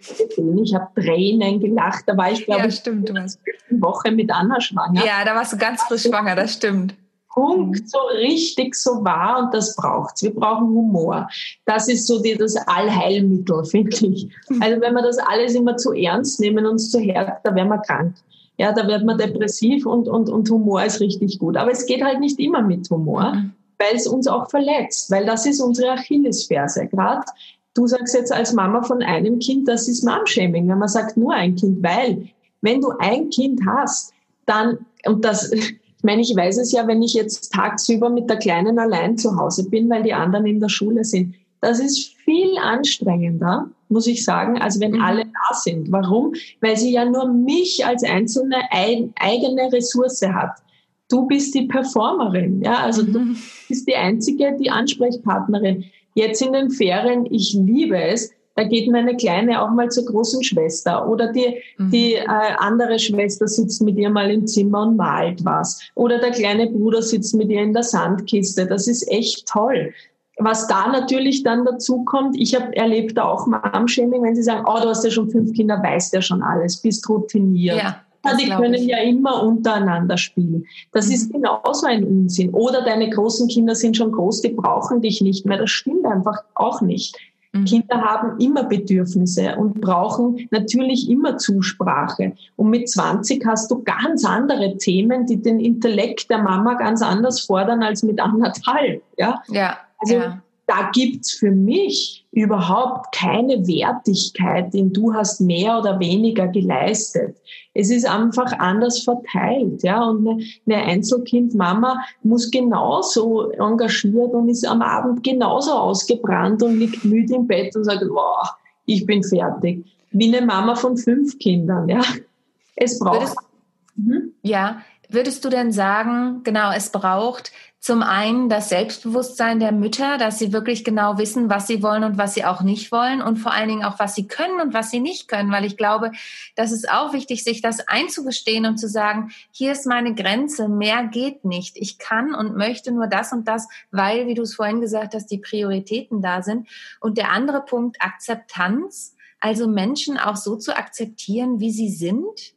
ich habe Tränen gelacht. Da war ich glaube ja, ich eine Woche mit Anna schwanger. Ja, da warst du ganz frisch schwanger. Das stimmt. Punkt mhm. so richtig so wahr und das braucht's. Wir brauchen Humor. Das ist so die, das Allheilmittel, <laughs> finde ich. Mhm. Also wenn wir das alles immer zu ernst nehmen und zu hart, da werden wir krank. Ja, da wird man depressiv und, und, und Humor ist richtig gut. Aber es geht halt nicht immer mit Humor, mhm. weil es uns auch verletzt, weil das ist unsere Achillesferse. Gerade du sagst jetzt als Mama von einem Kind, das ist Momshaming, wenn man sagt nur ein Kind, weil wenn du ein Kind hast, dann, und das, <laughs> ich meine, ich weiß es ja, wenn ich jetzt tagsüber mit der Kleinen allein zu Hause bin, weil die anderen in der Schule sind. Das ist viel anstrengender, muss ich sagen, als wenn mhm. alle da sind. Warum? Weil sie ja nur mich als einzelne ein, eigene Ressource hat. Du bist die Performerin, ja, also mhm. du bist die einzige, die Ansprechpartnerin. Jetzt in den Ferien, ich liebe es, da geht meine Kleine auch mal zur großen Schwester oder die, mhm. die äh, andere Schwester sitzt mit ihr mal im Zimmer und malt was. Oder der kleine Bruder sitzt mit ihr in der Sandkiste. Das ist echt toll. Was da natürlich dann dazu kommt, ich habe erlebt da auch Mom-Shaming, wenn sie sagen, oh, du hast ja schon fünf Kinder, weißt ja schon alles, bist routiniert. Ja. Die können ich. ja immer untereinander spielen. Das mhm. ist genauso ein Unsinn. Oder deine großen Kinder sind schon groß, die brauchen dich nicht mehr. Das stimmt einfach auch nicht. Mhm. Kinder haben immer Bedürfnisse und brauchen natürlich immer Zusprache. Und mit 20 hast du ganz andere Themen, die den Intellekt der Mama ganz anders fordern als mit anderthalb. Ja, ja. Also ja da gibt's für mich überhaupt keine Wertigkeit, in du hast mehr oder weniger geleistet. Es ist einfach anders verteilt, ja. Und eine, Einzelkindmama muss genauso engagiert und ist am Abend genauso ausgebrannt und liegt müde im Bett und sagt, wow, ich bin fertig. Wie eine Mama von fünf Kindern, ja. Es braucht. Würdest, mhm. Ja, würdest du denn sagen, genau, es braucht zum einen das Selbstbewusstsein der Mütter, dass sie wirklich genau wissen, was sie wollen und was sie auch nicht wollen und vor allen Dingen auch, was sie können und was sie nicht können, weil ich glaube, das ist auch wichtig, sich das einzugestehen und zu sagen, hier ist meine Grenze, mehr geht nicht. Ich kann und möchte nur das und das, weil, wie du es vorhin gesagt hast, die Prioritäten da sind. Und der andere Punkt, Akzeptanz, also Menschen auch so zu akzeptieren, wie sie sind,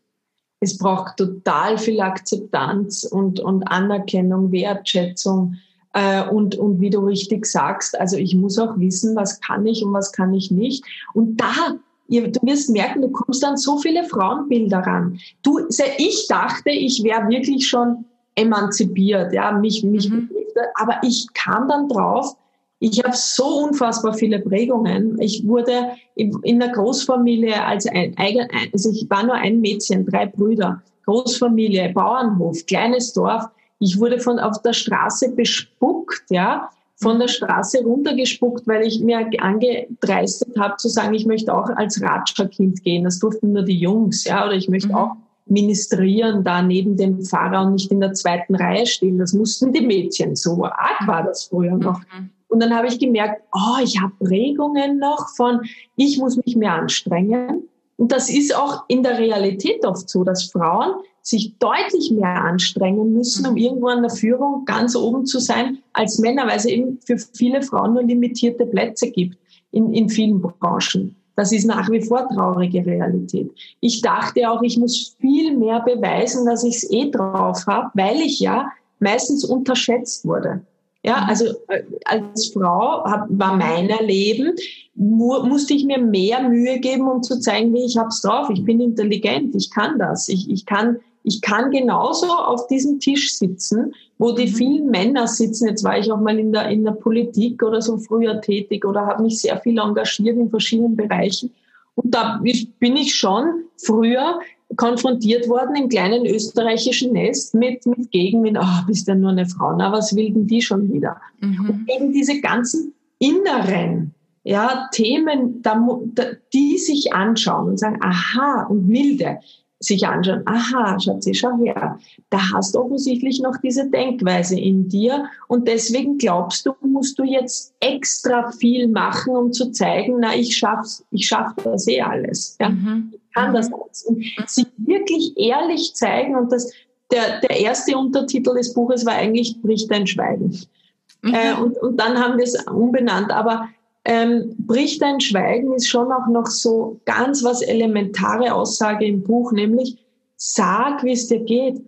es braucht total viel Akzeptanz und, und Anerkennung, Wertschätzung. Äh, und, und wie du richtig sagst, also ich muss auch wissen, was kann ich und was kann ich nicht. Und da, ihr, du wirst merken, du kommst an so viele Frauenbilder ran. Du, ich dachte, ich wäre wirklich schon emanzipiert, ja, mich, mich, mhm. aber ich kam dann drauf, ich habe so unfassbar viele Prägungen. Ich wurde in der Großfamilie als ein, also ich war nur ein Mädchen, drei Brüder, Großfamilie, Bauernhof, kleines Dorf. Ich wurde von auf der Straße bespuckt, ja, von der Straße runtergespuckt, weil ich mir angedreistet habe zu sagen, ich möchte auch als Ratscherkind gehen. Das durften nur die Jungs, ja, oder ich möchte mhm. auch ministrieren da neben dem Pfarrer und nicht in der zweiten Reihe stehen. Das mussten die Mädchen. So arg war das früher noch. Mhm. Und dann habe ich gemerkt, oh, ich habe Prägungen noch von, ich muss mich mehr anstrengen. Und das ist auch in der Realität oft so, dass Frauen sich deutlich mehr anstrengen müssen, um mhm. irgendwo an der Führung ganz oben zu sein als Männer, weil es eben für viele Frauen nur limitierte Plätze gibt in, in vielen Branchen. Das ist nach wie vor traurige Realität. Ich dachte auch, ich muss viel mehr beweisen, dass ich es eh drauf habe, weil ich ja meistens unterschätzt wurde. Ja, mhm. also äh, als Frau hab, war mein Erleben, mu musste ich mir mehr Mühe geben, um zu zeigen, wie ich hab's drauf. Ich bin intelligent, ich kann das. Ich, ich, kann, ich kann genauso auf diesem Tisch sitzen, wo die mhm. vielen Männer sitzen. Jetzt war ich auch mal in der, in der Politik oder so früher tätig oder habe mich sehr viel engagiert in verschiedenen Bereichen. Und da bin ich schon früher konfrontiert worden im kleinen österreichischen Nest mit, mit Gegenwind, oh, bist ja nur eine Frau, na, was will denn die schon wieder? Mhm. Und eben diese ganzen inneren ja, Themen, die sich anschauen und sagen, aha, und milde, sich anschauen, aha, Schatzi, schau her, da hast du offensichtlich noch diese Denkweise in dir und deswegen glaubst du, musst du jetzt extra viel machen, um zu zeigen, na, ich schaff's, ich schaff das eh alles. Ja? Mhm. Kann mhm. das alles. Und sich wirklich ehrlich zeigen und das, der, der erste Untertitel des Buches war eigentlich Bricht dein Schweigen. Mhm. Äh, und, und dann haben wir es umbenannt, aber ähm, bricht dein Schweigen ist schon auch noch so ganz was elementare Aussage im Buch, nämlich sag, wie es dir geht.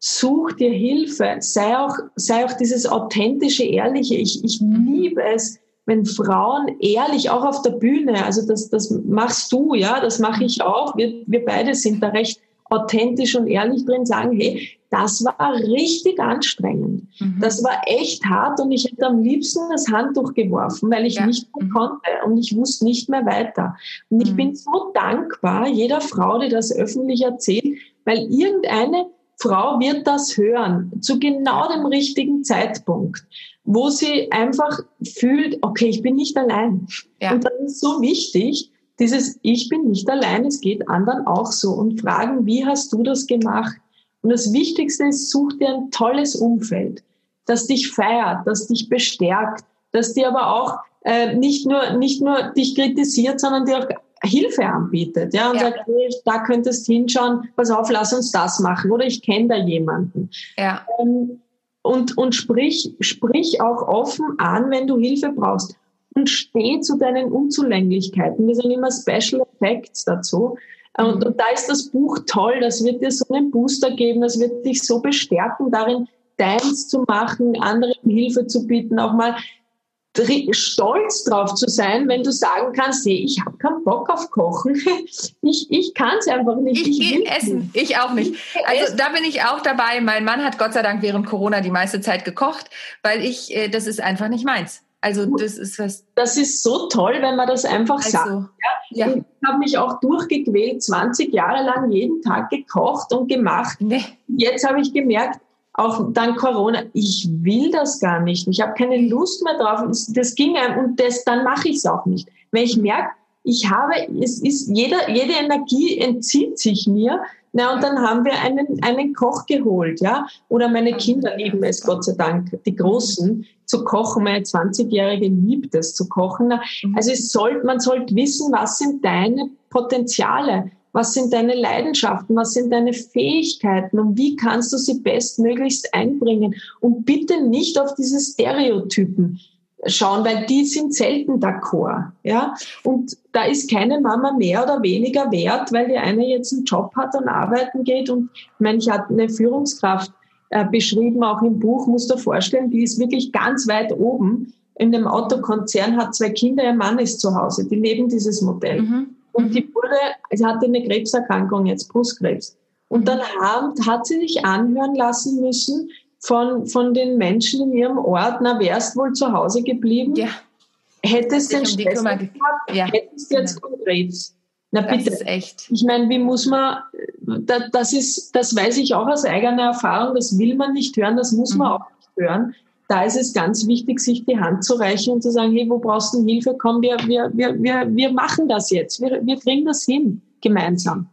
Such dir Hilfe. Sei auch, sei auch dieses authentische, ehrliche. Ich, ich mhm. liebe es, wenn Frauen ehrlich, auch auf der Bühne, also das, das machst du, ja, das mache ich auch. Wir, wir beide sind da recht authentisch und ehrlich drin, sagen, hey, das war richtig anstrengend. Mhm. Das war echt hart und ich hätte am liebsten das Handtuch geworfen, weil ich ja. nicht mehr mhm. konnte und ich wusste nicht mehr weiter. Und ich mhm. bin so dankbar jeder Frau, die das öffentlich erzählt, weil irgendeine Frau wird das hören zu genau dem richtigen Zeitpunkt, wo sie einfach fühlt, okay, ich bin nicht allein. Ja. Und das ist so wichtig, dieses Ich bin nicht allein, es geht anderen auch so und fragen, wie hast du das gemacht? Und das Wichtigste ist, such dir ein tolles Umfeld, das dich feiert, das dich bestärkt, das dir aber auch äh, nicht nur nicht nur dich kritisiert, sondern dir auch Hilfe anbietet, ja, und ja. sagt, hey, da könntest hinschauen, pass auf, lass uns das machen, oder ich kenne da jemanden. Ja. Ähm, und, und sprich, sprich auch offen an, wenn du Hilfe brauchst. Und steh zu deinen Unzulänglichkeiten. Wir sind immer Special Effects dazu. Und, mhm. und da ist das Buch toll, das wird dir so einen Booster geben, das wird dich so bestärken, darin deins zu machen, anderen Hilfe zu bieten, auch mal stolz drauf zu sein, wenn du sagen kannst, hey, ich habe keinen Bock auf Kochen. <laughs> Ich, ich kann es einfach nicht. Ich, ich gehe essen. Ich auch nicht. Also da bin ich auch dabei. Mein Mann hat Gott sei Dank während Corona die meiste Zeit gekocht, weil ich, äh, das ist einfach nicht meins. Also das ist was. Das ist so toll, wenn man das einfach also, sagt. Ja? ja. Ich habe mich auch durchgequält, 20 Jahre lang jeden Tag gekocht und gemacht. Nee. Jetzt habe ich gemerkt, auch dann Corona, ich will das gar nicht. Ich habe keine Lust mehr drauf. Das ging einem und das, dann mache ich es auch nicht. Wenn ich merke, ich habe, es ist jeder, jede Energie entzieht sich mir. Na, und dann haben wir einen, einen Koch geholt, ja. Oder meine Kinder lieben es, Gott sei Dank, die Großen, zu kochen. Meine 20-Jährige liebt es zu kochen. Mhm. Also es soll, man sollte wissen, was sind deine Potenziale? Was sind deine Leidenschaften? Was sind deine Fähigkeiten? Und wie kannst du sie bestmöglichst einbringen? Und bitte nicht auf diese Stereotypen schauen, weil die sind selten d'accord. Ja? Und da ist keine Mama mehr oder weniger wert, weil die eine jetzt einen Job hat und arbeiten geht. Und ich meine, ich hatte eine Führungskraft äh, beschrieben, auch im Buch, musst du vorstellen, die ist wirklich ganz weit oben in einem Autokonzern, hat zwei Kinder, ihr Mann ist zu Hause. Die leben dieses Modell. Mhm. Und die mhm. wurde, sie hatte eine Krebserkrankung, jetzt Brustkrebs. Und mhm. dann haben, hat sie sich anhören lassen müssen von, von den Menschen in ihrem Ort, na, wärst wohl zu Hause geblieben? Ja. Hättest du den Stress um gehabt, ja. hättest du jetzt genau. Krebs. Na bitte. Das ist echt. Ich meine, wie muss man, das ist, das weiß ich auch aus eigener Erfahrung, das will man nicht hören, das muss man mhm. auch nicht hören da ist es ganz wichtig, sich die Hand zu reichen und zu sagen, hey, wo brauchst du Hilfe? Komm, wir, wir, wir, wir, wir machen das jetzt. Wir, wir kriegen das hin, gemeinsam.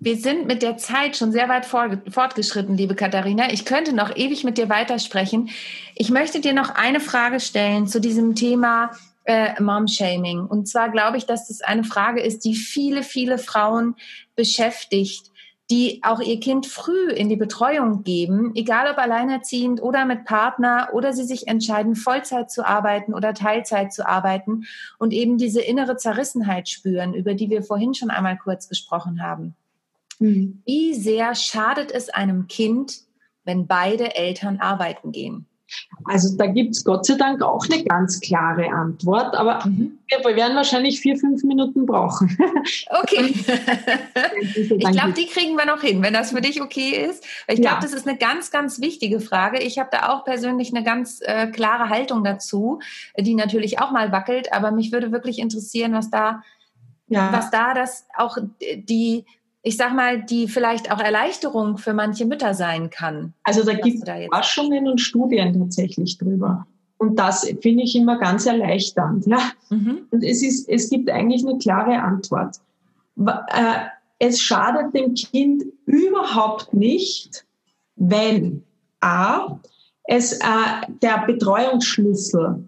Wir sind mit der Zeit schon sehr weit fortgeschritten, liebe Katharina. Ich könnte noch ewig mit dir weitersprechen. Ich möchte dir noch eine Frage stellen zu diesem Thema äh, Mom-Shaming. Und zwar glaube ich, dass das eine Frage ist, die viele, viele Frauen beschäftigt die auch ihr Kind früh in die Betreuung geben, egal ob alleinerziehend oder mit Partner oder sie sich entscheiden, Vollzeit zu arbeiten oder Teilzeit zu arbeiten und eben diese innere Zerrissenheit spüren, über die wir vorhin schon einmal kurz gesprochen haben. Mhm. Wie sehr schadet es einem Kind, wenn beide Eltern arbeiten gehen? Also da gibt es Gott sei Dank auch eine ganz klare Antwort, aber mhm. wir werden wahrscheinlich vier, fünf Minuten brauchen. Okay. <laughs> ich glaube, die kriegen wir noch hin, wenn das für dich okay ist. Ich glaube, ja. das ist eine ganz, ganz wichtige Frage. Ich habe da auch persönlich eine ganz äh, klare Haltung dazu, die natürlich auch mal wackelt, aber mich würde wirklich interessieren, was da, ja. was da das auch die ich sag mal, die vielleicht auch Erleichterung für manche Mütter sein kann. Also da gibt es Forschungen und Studien tatsächlich drüber. Und das finde ich immer ganz erleichternd. Ja? Mhm. Und es, ist, es gibt eigentlich eine klare Antwort. Äh, es schadet dem Kind überhaupt nicht, wenn A, es, äh, der Betreuungsschlüssel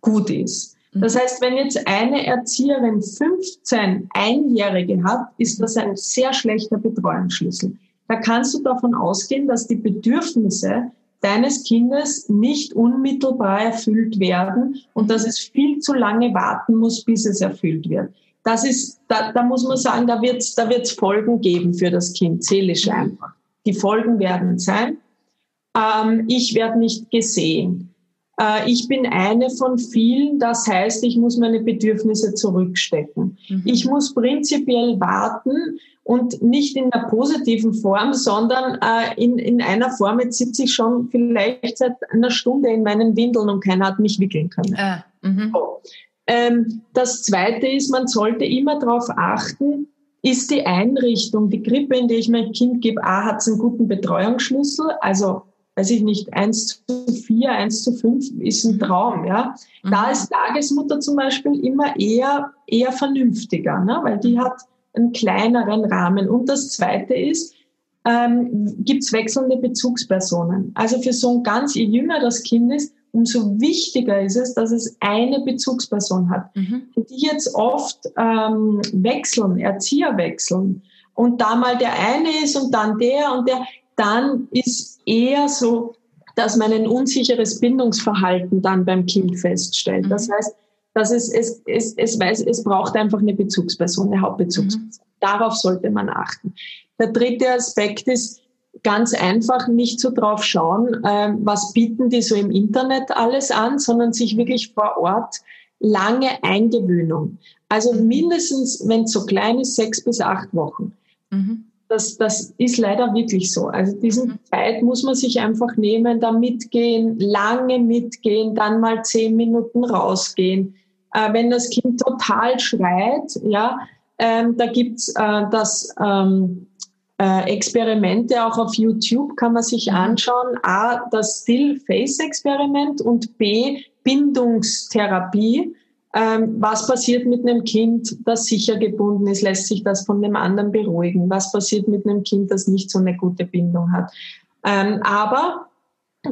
gut ist. Das mhm. heißt, wenn jetzt eine Erzieherin 15 Einjährige hat, ist das ein sehr schlechter Betreuungsschlüssel. Da kannst du davon ausgehen, dass die Bedürfnisse deines Kindes nicht unmittelbar erfüllt werden und dass es viel zu lange warten muss, bis es erfüllt wird. Das ist, da, da muss man sagen, da wird es da wird's Folgen geben für das Kind, seelisch mhm. einfach. Die Folgen werden sein, ähm, ich werde nicht gesehen. Äh, ich bin eine von vielen, das heißt, ich muss meine Bedürfnisse zurückstecken. Mhm. Ich muss prinzipiell warten und nicht in der positiven Form, sondern äh, in, in einer Form, jetzt sitze ich schon vielleicht seit einer Stunde in meinen Windeln und keiner hat mich wickeln können. Ah, mhm. so. ähm, das Zweite ist, man sollte immer darauf achten, ist die Einrichtung, die Grippe, in die ich mein Kind gebe, A, hat es einen guten Betreuungsschlüssel, also weiß ich nicht, eins zu vier, eins zu fünf ist ein Traum, ja. Mhm. Da ist Tagesmutter zum Beispiel immer eher, eher vernünftiger, ne? weil die hat einen kleineren Rahmen. Und das zweite ist, ähm, gibt es wechselnde Bezugspersonen. Also für so ein ganz, je jünger das Kind ist, umso wichtiger ist es, dass es eine Bezugsperson hat. Mhm. Die jetzt oft ähm, wechseln, Erzieher wechseln und da mal der eine ist und dann der und der, dann ist eher so, dass man ein unsicheres Bindungsverhalten dann beim Kind feststellt. Mhm. Das heißt, dass es, es, es, es, weiß, es braucht einfach eine Bezugsperson, eine Hauptbezugsperson. Mhm. Darauf sollte man achten. Der dritte Aspekt ist, ganz einfach nicht so drauf schauen, äh, was bieten die so im Internet alles an, sondern sich wirklich vor Ort lange Eingewöhnung. Also mhm. mindestens, wenn es so klein ist, sechs bis acht Wochen. Mhm. Das, das ist leider wirklich so. Also diese mhm. Zeit muss man sich einfach nehmen, da mitgehen, lange mitgehen, dann mal zehn Minuten rausgehen. Äh, wenn das Kind total schreit, ja, ähm, da gibt's äh, das ähm, äh, Experimente auch auf YouTube kann man sich mhm. anschauen. A, das Still-Face-Experiment und B, Bindungstherapie. Ähm, was passiert mit einem Kind, das sicher gebunden ist? Lässt sich das von dem anderen beruhigen? Was passiert mit einem Kind, das nicht so eine gute Bindung hat? Ähm, aber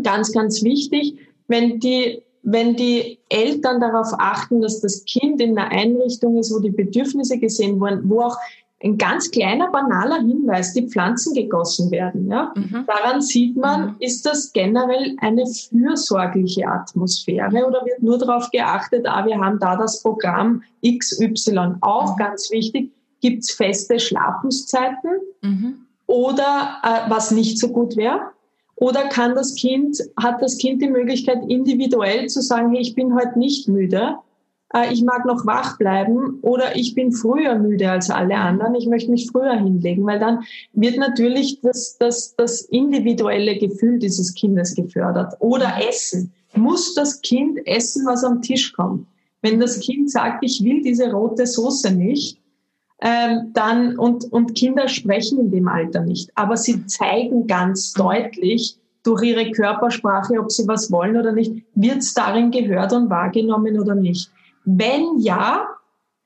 ganz, ganz wichtig, wenn die, wenn die Eltern darauf achten, dass das Kind in einer Einrichtung ist, wo die Bedürfnisse gesehen wurden, wo auch ein ganz kleiner, banaler Hinweis, die Pflanzen gegossen werden. Ja? Mhm. Daran sieht man, mhm. ist das generell eine fürsorgliche Atmosphäre oder wird nur darauf geachtet, ah, wir haben da das Programm XY. Auch mhm. ganz wichtig, gibt es feste Schlafenszeiten mhm. oder äh, was nicht so gut wäre? Oder kann das Kind, hat das Kind die Möglichkeit, individuell zu sagen, hey, ich bin heute nicht müde, äh, ich mag noch wach bleiben oder ich bin früher müde als alle anderen, ich möchte mich früher hinlegen, weil dann wird natürlich das, das, das individuelle Gefühl dieses Kindes gefördert. Oder Essen. Muss das Kind essen, was am Tisch kommt? Wenn das Kind sagt, ich will diese rote Soße nicht, ähm, dann und, und Kinder sprechen in dem Alter nicht, aber sie zeigen ganz deutlich durch ihre Körpersprache, ob sie was wollen oder nicht, wird es darin gehört und wahrgenommen oder nicht. Wenn ja,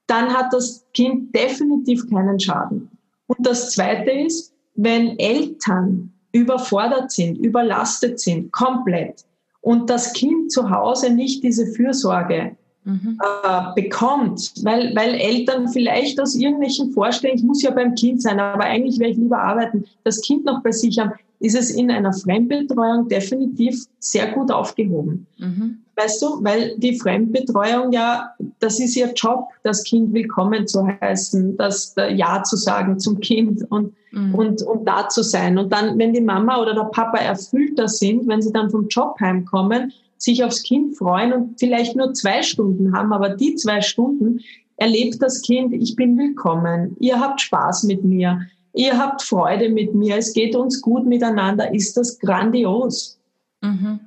dann hat das Kind definitiv keinen Schaden. Und das Zweite ist, wenn Eltern überfordert sind, überlastet sind, komplett, und das Kind zu Hause nicht diese Fürsorge mhm. äh, bekommt, weil, weil Eltern vielleicht aus irgendwelchen Vorstellungen, ich muss ja beim Kind sein, aber eigentlich werde ich lieber arbeiten, das Kind noch bei sich haben, ist es in einer Fremdbetreuung definitiv sehr gut aufgehoben. Mhm. Weißt du, weil die Fremdbetreuung ja, das ist ihr Job, das Kind willkommen zu heißen, das Ja zu sagen zum Kind und, mhm. und, und da zu sein. Und dann, wenn die Mama oder der Papa erfüllter sind, wenn sie dann vom Job heimkommen, sich aufs Kind freuen und vielleicht nur zwei Stunden haben, aber die zwei Stunden erlebt das Kind, ich bin willkommen, ihr habt Spaß mit mir, ihr habt Freude mit mir, es geht uns gut miteinander, ist das grandios. Mhm.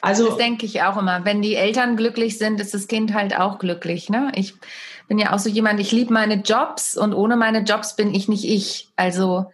Also, das denke ich auch immer. Wenn die Eltern glücklich sind, ist das Kind halt auch glücklich. Ne? Ich bin ja auch so jemand, ich liebe meine Jobs und ohne meine Jobs bin ich nicht ich. Also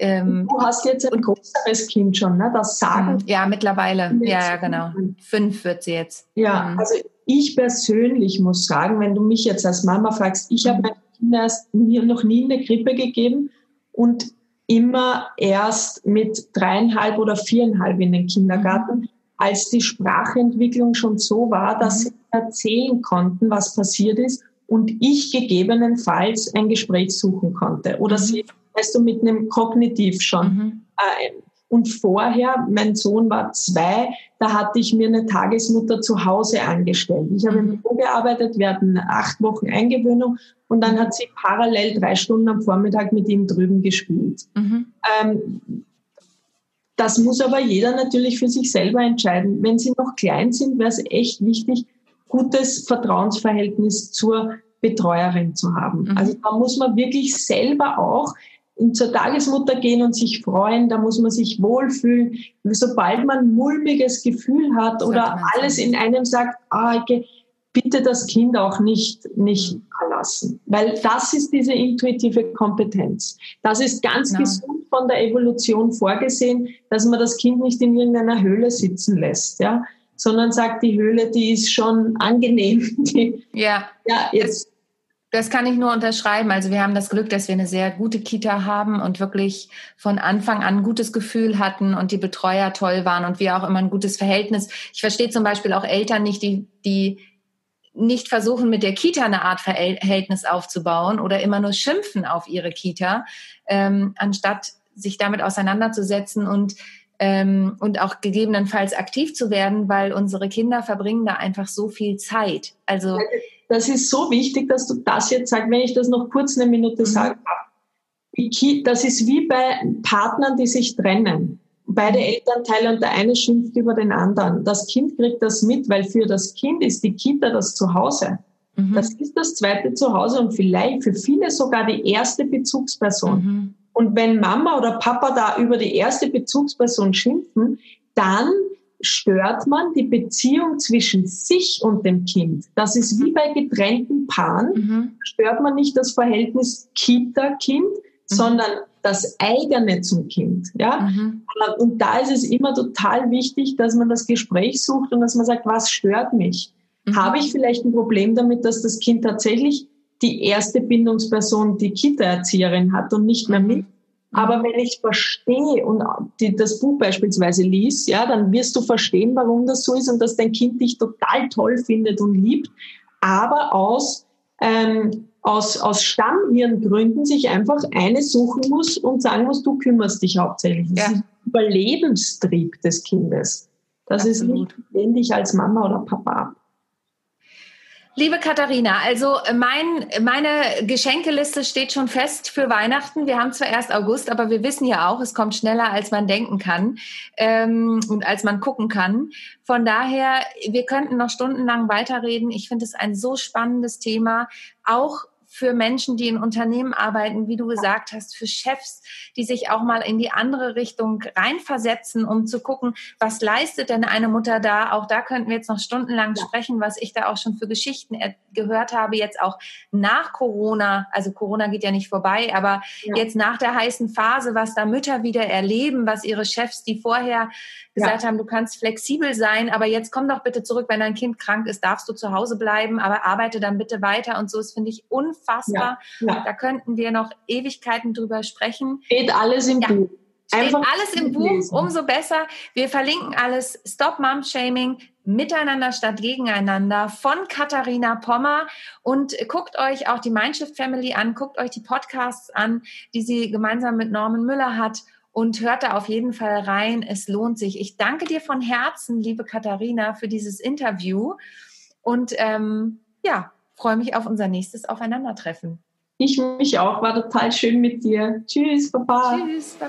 ähm, du hast jetzt ein größeres Kind schon, ne? Das sagen. Ja, mittlerweile. Ja, ja, genau. Fünf wird sie jetzt. Ja, mhm. also ich persönlich muss sagen, wenn du mich jetzt als Mama fragst, ich habe mhm. meinen Kindern noch nie eine Grippe gegeben und immer erst mit dreieinhalb oder viereinhalb in den Kindergarten, mhm. als die Sprachentwicklung schon so war, dass mhm. sie erzählen konnten, was passiert ist und ich gegebenenfalls ein Gespräch suchen konnte oder mhm. sie, weißt du, mit einem Kognitiv schon mhm. äh, und vorher, mein Sohn war zwei, da hatte ich mir eine Tagesmutter zu Hause angestellt. Ich habe im mhm. Büro gearbeitet, wir hatten acht Wochen Eingewöhnung und dann hat sie parallel drei Stunden am Vormittag mit ihm drüben gespielt. Mhm. Ähm, das muss aber jeder natürlich für sich selber entscheiden. Wenn sie noch klein sind, wäre es echt wichtig, gutes Vertrauensverhältnis zur Betreuerin zu haben. Mhm. Also da muss man wirklich selber auch zur Tagesmutter gehen und sich freuen, da muss man sich wohlfühlen. Sobald man mulmiges Gefühl hat oder alles in einem sagt, ah, bitte das Kind auch nicht, nicht mhm. verlassen. Weil das ist diese intuitive Kompetenz. Das ist ganz ja. gesund von der Evolution vorgesehen, dass man das Kind nicht in irgendeiner Höhle sitzen lässt, ja, sondern sagt, die Höhle, die ist schon angenehm. <laughs> Die, ja. ja, jetzt das kann ich nur unterschreiben. Also wir haben das Glück, dass wir eine sehr gute Kita haben und wirklich von Anfang an ein gutes Gefühl hatten und die Betreuer toll waren und wir auch immer ein gutes Verhältnis. Ich verstehe zum Beispiel auch Eltern nicht, die, die nicht versuchen, mit der Kita eine Art Verhältnis aufzubauen oder immer nur schimpfen auf ihre Kita, ähm, anstatt sich damit auseinanderzusetzen und ähm, und auch gegebenenfalls aktiv zu werden, weil unsere Kinder verbringen da einfach so viel Zeit. Also das ist so wichtig, dass du das jetzt sagst, wenn ich das noch kurz eine Minute mhm. sagen darf. Das ist wie bei Partnern, die sich trennen. Beide Elternteile und der eine schimpft über den anderen. Das Kind kriegt das mit, weil für das Kind ist die Kita das Zuhause. Mhm. Das ist das zweite Zuhause und vielleicht für viele sogar die erste Bezugsperson. Mhm. Und wenn Mama oder Papa da über die erste Bezugsperson schimpfen, dann stört man die Beziehung zwischen sich und dem Kind. Das ist wie bei getrennten Paaren, mhm. stört man nicht das Verhältnis Kita-Kind, mhm. sondern das eigene zum Kind. Ja? Mhm. Und da ist es immer total wichtig, dass man das Gespräch sucht und dass man sagt, was stört mich? Mhm. Habe ich vielleicht ein Problem damit, dass das Kind tatsächlich die erste Bindungsperson die Kita-Erzieherin hat und nicht mehr mich? Aber wenn ich verstehe und die, das Buch beispielsweise liest, ja, dann wirst du verstehen, warum das so ist und dass dein Kind dich total toll findet und liebt, aber aus, ähm, aus, aus Stammhirngründen sich einfach eine suchen muss und sagen muss, du kümmerst dich hauptsächlich. Das ja. ist Überlebenstrieb des Kindes. Das Absolut. ist nicht, lehn dich als Mama oder Papa ab. Liebe Katharina, also mein, meine Geschenkeliste steht schon fest für Weihnachten. Wir haben zwar erst August, aber wir wissen ja auch, es kommt schneller, als man denken kann ähm, und als man gucken kann. Von daher, wir könnten noch stundenlang weiterreden. Ich finde es ein so spannendes Thema, auch für Menschen, die in Unternehmen arbeiten, wie du gesagt hast, für Chefs, die sich auch mal in die andere Richtung reinversetzen, um zu gucken, was leistet denn eine Mutter da? Auch da könnten wir jetzt noch stundenlang ja. sprechen, was ich da auch schon für Geschichten gehört habe, jetzt auch nach Corona. Also Corona geht ja nicht vorbei, aber ja. jetzt nach der heißen Phase, was da Mütter wieder erleben, was ihre Chefs, die vorher gesagt ja. haben, du kannst flexibel sein, aber jetzt komm doch bitte zurück, wenn dein Kind krank ist, darfst du zu Hause bleiben, aber arbeite dann bitte weiter und so. Das finde ich unfassbar. Ja. Ja. Da könnten wir noch Ewigkeiten drüber sprechen. Steht alles im Buch. Steht Einfach alles im Buch, lesen. umso besser. Wir verlinken alles. Stop Mom Shaming, miteinander statt gegeneinander von Katharina Pommer. Und guckt euch auch die Mindshift Family an, guckt euch die Podcasts an, die sie gemeinsam mit Norman Müller hat und hört da auf jeden Fall rein. Es lohnt sich. Ich danke dir von Herzen, liebe Katharina, für dieses Interview und ähm, ja, freue mich auf unser nächstes Aufeinandertreffen. Ich mich auch, war total schön mit dir. Tschüss, Baba. Tschüss, bye.